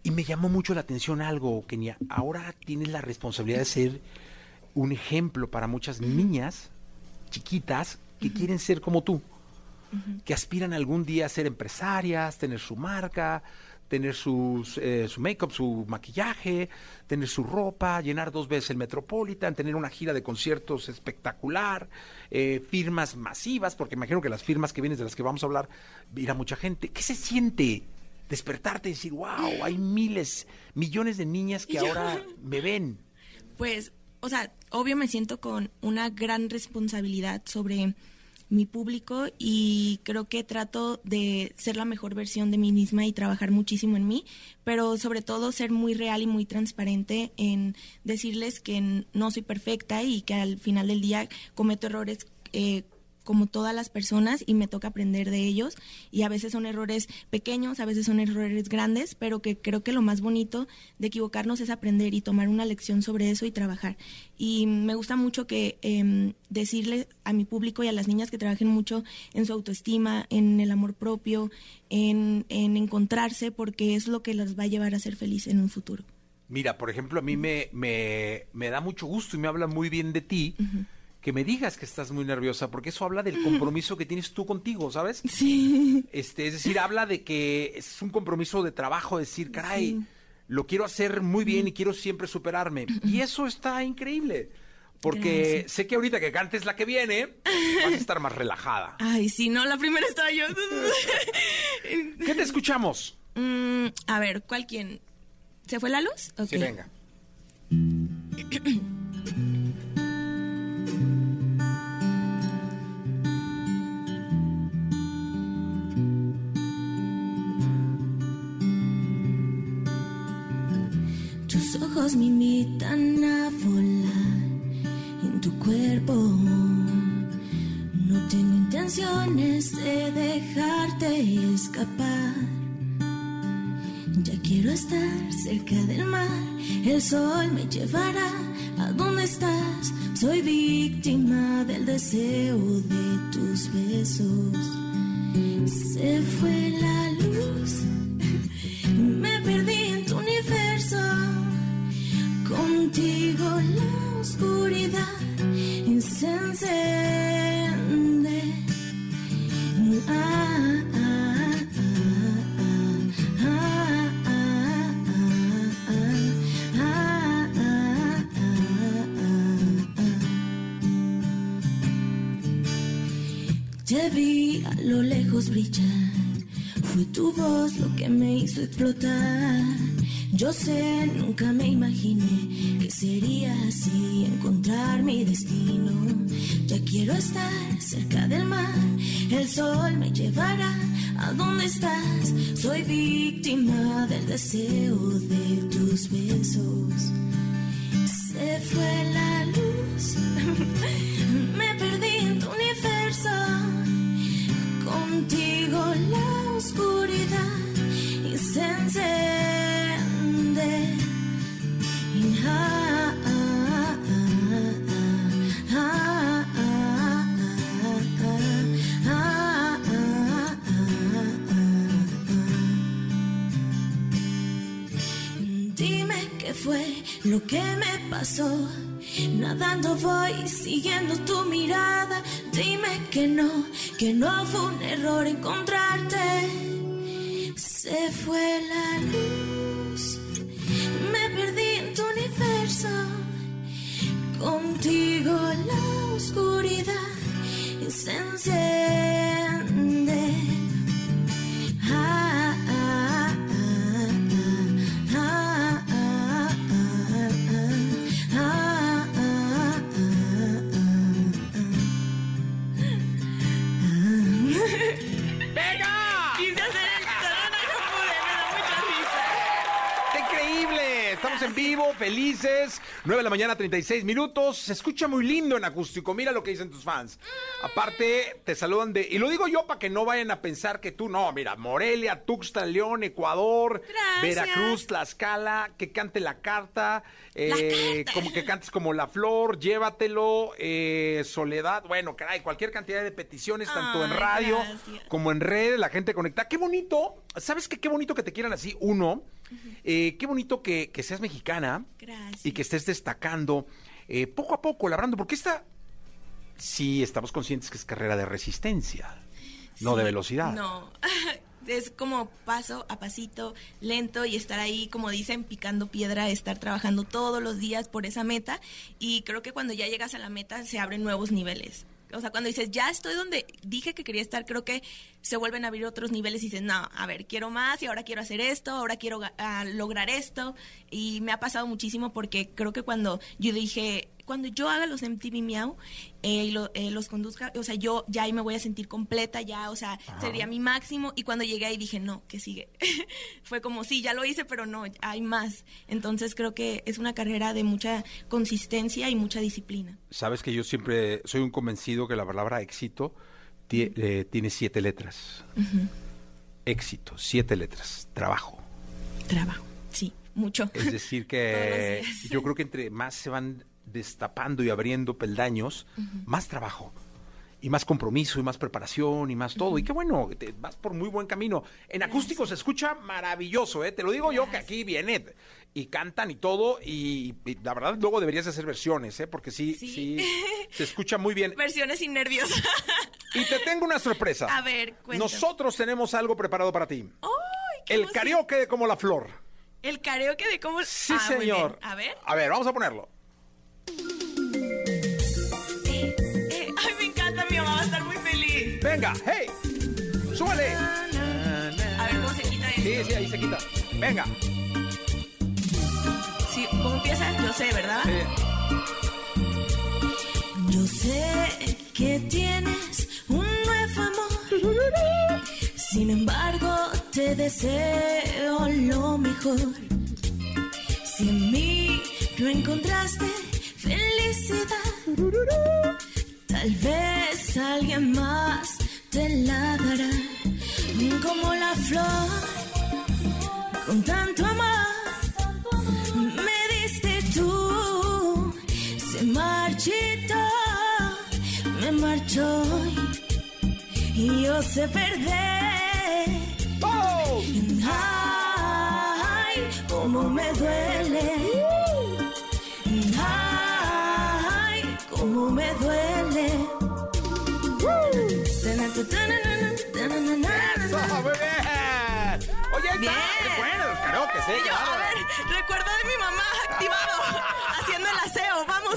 y me llamó mucho la atención algo, Kenia. Ahora tienes la responsabilidad de ser un ejemplo para muchas niñas chiquitas que quieren ser como tú, que aspiran algún día a ser empresarias, tener su marca, tener sus, eh, su make-up, su maquillaje, tener su ropa, llenar dos veces el Metropolitan, tener una gira de conciertos espectacular, eh, firmas masivas, porque imagino que las firmas que vienes de las que vamos a hablar, irá mucha gente. ¿Qué se siente despertarte y decir, wow, hay miles, millones de niñas que ahora me ven? Pues, o sea, obvio me siento con una gran responsabilidad sobre mi público y creo que trato de ser la mejor versión de mí misma y trabajar muchísimo en mí, pero sobre todo ser muy real y muy transparente en decirles que no soy perfecta y que al final del día cometo errores eh, como todas las personas y me toca aprender de ellos y a veces son errores pequeños, a veces son errores grandes, pero que creo que lo más bonito de equivocarnos es aprender y tomar una lección sobre eso y trabajar. Y me gusta mucho que em, decirle a mi público y a las niñas que trabajen mucho en su autoestima, en el amor propio, en, en encontrarse, porque es lo que las va a llevar a ser feliz en un futuro. Mira, por ejemplo, a mí me, me, me da mucho gusto y me habla muy bien de ti que me digas que estás muy nerviosa, porque eso habla del compromiso que tienes tú contigo, ¿sabes? Sí. Este, es decir, habla de que es un compromiso de trabajo, decir, caray, lo quiero hacer muy bien y quiero siempre superarme. Y eso está increíble. Porque Gracias. sé que ahorita que cantes la que viene, vas a estar más relajada. Ay, sí, no, la primera estaba yo. ¿Qué te escuchamos? Mm, a ver, ¿cuál quién? ¿Se fue la luz? Sí, venga. ojos me invitan a volar en tu cuerpo. No tengo intenciones de dejarte escapar. Ya quiero estar cerca del mar. El sol me llevará a donde estás. Soy víctima del deseo de tus besos. Se fue la luz. Me perdí. Contigo la oscuridad se enciende. Ah, Te vi a lo lejos brillar. Fue tu voz lo que me hizo explotar. Yo sé, nunca me imaginé que sería así encontrar mi destino. Ya quiero estar cerca del mar. El sol me llevará a donde estás. Soy víctima del deseo de tus besos. Se fue la luz. fue lo que me pasó. Nadando voy siguiendo tu mirada. Dime que no, que no fue un error encontrarte. Se fue la luz. Me perdí en tu universo. Contigo la oscuridad se enciende. Ah, en vivo, felices. 9 de la mañana, 36 minutos. Se escucha muy lindo en acústico. Mira lo que dicen tus fans. Aparte, te saludan de. Y lo digo yo para que no vayan a pensar que tú no. Mira, Morelia, Tuxtla, León, Ecuador, Gracias. Veracruz, Tlaxcala, que cante la carta. eh, Como que cantes como la flor, llévatelo, eh, soledad. Bueno, caray, cualquier cantidad de peticiones, tanto en radio gracias. como en redes, la gente conecta. Qué bonito. ¿Sabes qué? Qué bonito que te quieran así, uno. Eh, qué bonito que, que seas mexicana Gracias. y que estés destacando eh, poco a poco, labrando, porque esta, sí estamos conscientes que es carrera de resistencia, no de velocidad. No. Es como paso a pasito, lento y estar ahí, como dicen, picando piedra, estar trabajando todos los días por esa meta. Y creo que cuando ya llegas a la meta se abren nuevos niveles. O sea, cuando dices, ya estoy donde dije que quería estar, creo que se vuelven a abrir otros niveles y dices, no, a ver, quiero más y ahora quiero hacer esto, ahora quiero ah, lograr esto. Y me ha pasado muchísimo porque creo que cuando yo dije, cuando yo haga los MTV Miau eh, y lo- eh, los conduzca, o sea, yo ya ahí me voy a sentir completa, ya, o sea, sería mi máximo. Y cuando llegué ahí dije, no, que sigue. Fue como, sí, ya lo hice, pero no, hay más. Entonces creo que es una carrera de mucha consistencia y mucha disciplina. Sabes que yo siempre soy un convencido que la palabra éxito tie- eh, tiene siete letras. Éxito, siete letras. Trabajo. Trabajo, sí, mucho. Es decir, que yo creo que entre más se van destapando y abriendo peldaños, más trabajo. Y más compromiso, y más preparación, y más todo. Y qué bueno, te vas por muy buen camino. En acústico se escucha maravilloso, ¿eh? Te lo digo yo que aquí viene y cantan y todo. Y, y la verdad, luego deberías hacer versiones, ¿eh? Porque sí, sí, Sí. se escucha muy bien. Versiones sin nervios. Y te tengo una sorpresa. A ver, cuéntame. Nosotros tenemos algo preparado para ti. ¡Ay, qué El emoción! karaoke de como la flor. El karaoke de cómo... Sí, Ah, señor. A ver. A ver, vamos a ponerlo. Ay, me encanta, mi mamá va a estar muy feliz. Venga, hey, súbele. A ver cómo se quita esto. Sí, sí, ahí se quita. Venga. Sí, ¿Cómo empieza? Yo sé, ¿verdad? Yo sé que tienes un nuevo amor. Sin embargo, te deseo lo mejor. Si en mí no encontraste felicidad, tal vez alguien más te la dará. Como la flor, con tanto amor, me diste tú. Se marchitó, me marchó y yo sé perder. Ay, cómo me duele. Me duele. ¡Eso, muy bien! Oye, Bien. está. Qué bueno, los karaoke, ¿eh? Yo, a ver, recuerdo de mi mamá activado, haciendo el aseo, vamos.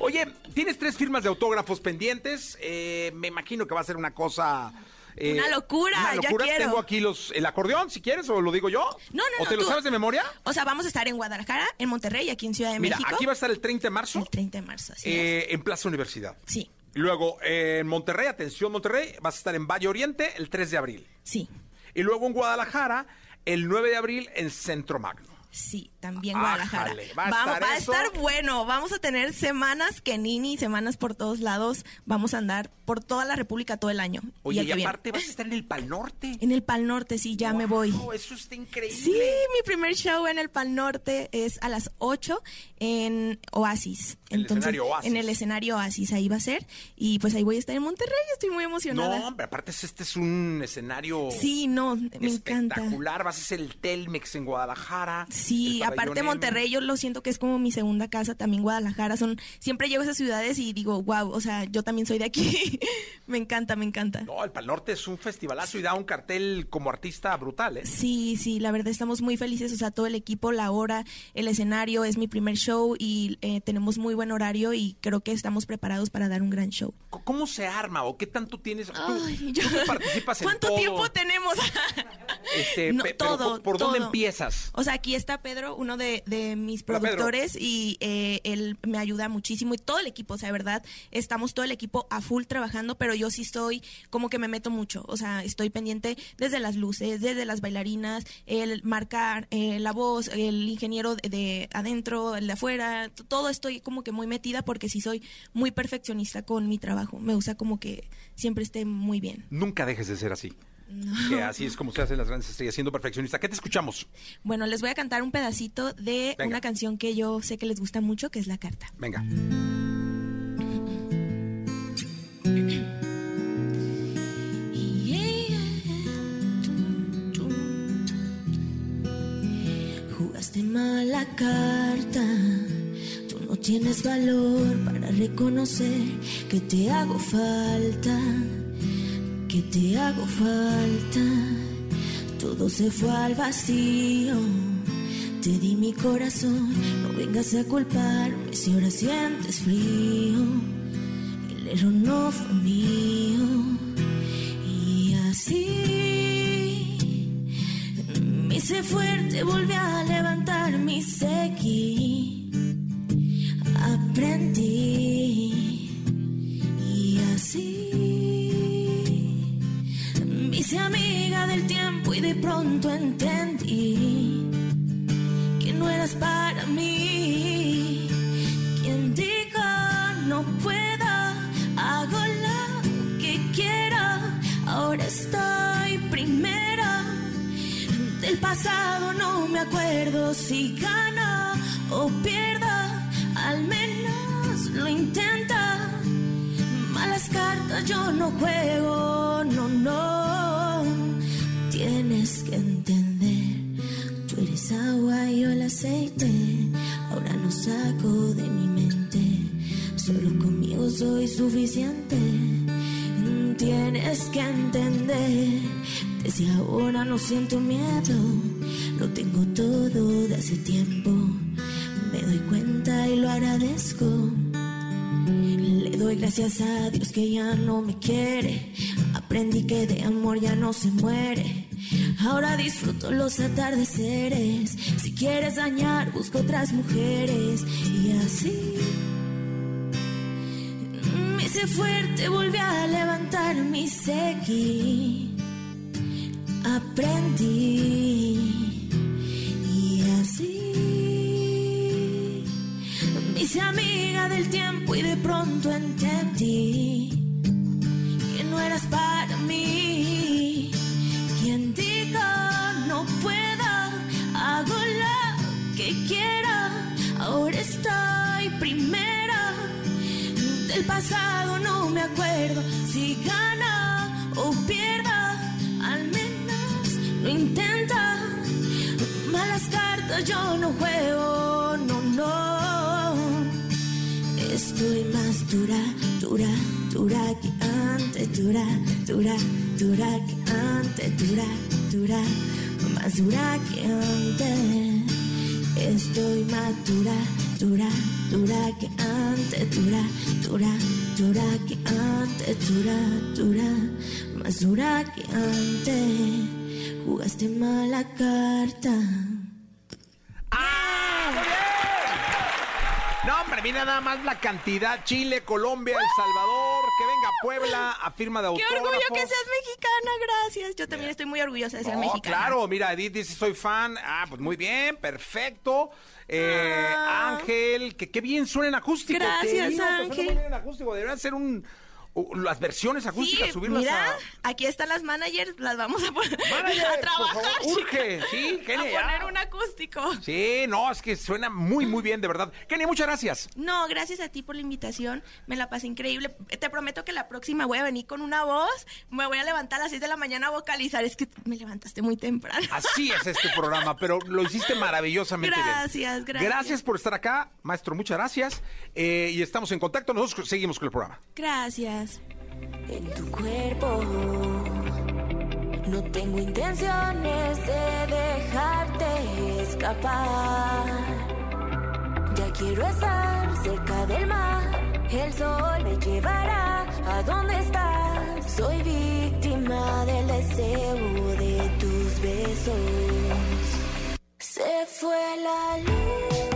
Oye, tienes tres firmas de autógrafos pendientes. Eh, me imagino que va a ser una cosa. Eh, Una locura, una locura. quiero. Tengo aquí los, el acordeón, si quieres, o lo digo yo. No, no, ¿O no, te lo tú- sabes de memoria? O sea, vamos a estar en Guadalajara, en Monterrey, aquí en Ciudad de Mira, México. aquí va a estar el 30 de marzo. El 30 de marzo, así es. eh, en Plaza Universidad. Sí, Luego, eh, en Monterrey, atención Monterrey, vas a estar en Valle Oriente el 3 de abril. sí, Y luego en Guadalajara, el 9 de abril en Centro Magno. Sí, también Ájale, Guadalajara. va a vamos, estar va a estar bueno. Vamos a tener semanas que Nini, semanas por todos lados. Vamos a andar por toda la República todo el año. Oye, y viene. aparte vas a estar en el Pal Norte. En el Pal Norte, sí, ya me voy. Eso está increíble. Sí, mi primer show en el Pal Norte es a las 8 en Oasis. El escenario Oasis. En el escenario Oasis, ahí va a ser. Y pues ahí voy a estar en Monterrey, estoy muy emocionada. No, hombre, aparte es- este es un escenario Sí, no, me encanta. espectacular. Vas a hacer el Telmex en Guadalajara. Sí, el aparte. Monterrey yo lo siento que es como mi segunda casa, también Guadalajara, son siempre llego a esas ciudades y digo, wow, o sea, yo también soy de aquí. me encanta, me encanta. No, el Pal Norte es un festivalazo y da un cartel como artista brutal, ¿eh? Sí, sí, la verdad estamos muy felices, o sea, todo el equipo, la hora, el escenario, es mi primer show y eh, tenemos muy buen horario y creo que estamos preparados para dar un gran show. ¿Cómo se arma o qué tanto tienes? Tú, Ay, tú yo- que participas en ¿Cuánto todo, tiempo tenemos? este, No, todo, ¿por, por dónde empiezas? O sea, aquí está Pedro, uno de, de mis Pedro. productores, y eh, él me ayuda muchísimo. Y todo el equipo, o sea, de verdad, estamos todo el equipo a full trabajando, pero yo sí estoy como que me meto mucho. O sea, estoy pendiente desde las luces, desde las bailarinas, el marcar eh, la voz, el ingeniero de, de adentro, el de afuera, todo estoy como que muy metida porque sí soy muy perfeccionista con mi trabajo. Me gusta como que siempre esté muy bien. Nunca dejes de ser así. No. Que así es como se hacen las grandes estrellas, siendo perfeccionista. ¿Qué te escuchamos? Bueno, les voy a cantar un pedacito de Venga. una canción que yo sé que les gusta mucho, que es La Carta. Venga. Jugaste mala carta, tú no tienes valor para reconocer que te hago falta, que te hago falta. Todo se fue al vacío, te di mi corazón, no vengas a culparme si ahora sientes frío. El error no fue mío y así me hice fuerte, volví a levantar mi seguí. aprendí. Y así hice amiga del tiempo y de pronto entendí que no eras para mí. Quien diga no pueda, hago lo que quiera. Ahora estoy primera. Del pasado no me acuerdo si gana o pierda. Al menos lo Malas cartas yo no juego, no, no. Tienes que entender, tú eres agua y yo el aceite. Ahora no saco de mi mente, solo conmigo soy suficiente. Tienes que entender, desde ahora no siento miedo, lo tengo todo de hace tiempo. Me doy cuenta y lo agradezco. Le doy gracias a Dios que ya no me quiere. Aprendí que de amor ya no se muere. Ahora disfruto los atardeceres. Si quieres dañar, busco otras mujeres. Y así me hice fuerte, volví a levantarme y seguí. Aprendí. Hice amiga del tiempo y de pronto entendí que no eras para mí. Quien diga no pueda, hago lo que quiera. Ahora estoy primera. Del pasado no me acuerdo si gana o pierda. Al menos lo intenta. Malas cartas yo no juego, Estoy más dura, dura, dura que antes, dura, dura, dura que antes, dura, dura, más dura que antes. Estoy más dura, dura, dura que antes, dura, dura, dura que antes, dura, dura, más dura que antes. Jugaste mala carta. No, hombre, mira nada más la cantidad. Chile, Colombia, El Salvador, que venga Puebla a firma de Qué autógrafo. orgullo que seas mexicana, gracias. Yo también estoy muy orgullosa de ser No, mexicana. claro, mira, Edith dice soy fan. Ah, pues muy bien, perfecto. Eh, Ángel, que qué bien suena en acústico. Ah. Gracias, Ángel. acústico. Deberían ser un las versiones acústicas, Sí, subirlas mira, a. aquí están las managers, las vamos a poner Manager, a por trabajar. favor, urge, sí, Kenia, A poner un acústico. Sí, no, es que suena muy, muy bien, de verdad. Kenny, muchas gracias. No, gracias a ti por la invitación. Me la pasé increíble. Te prometo que la próxima voy a venir con una voz. Me voy a levantar a las 6 de la mañana a vocalizar. Es que me levantaste muy temprano. Así es este programa, pero lo hiciste maravillosamente Gracias, bien. gracias. Gracias por estar acá, maestro, muchas gracias. Eh, y estamos en contacto, nosotros seguimos con el programa. Gracias. En tu cuerpo. No tengo intenciones de dejarte escapar. Ya quiero estar cerca del mar. El sol me llevará a donde estás. Soy víctima del deseo de tus besos. Se fue la luz.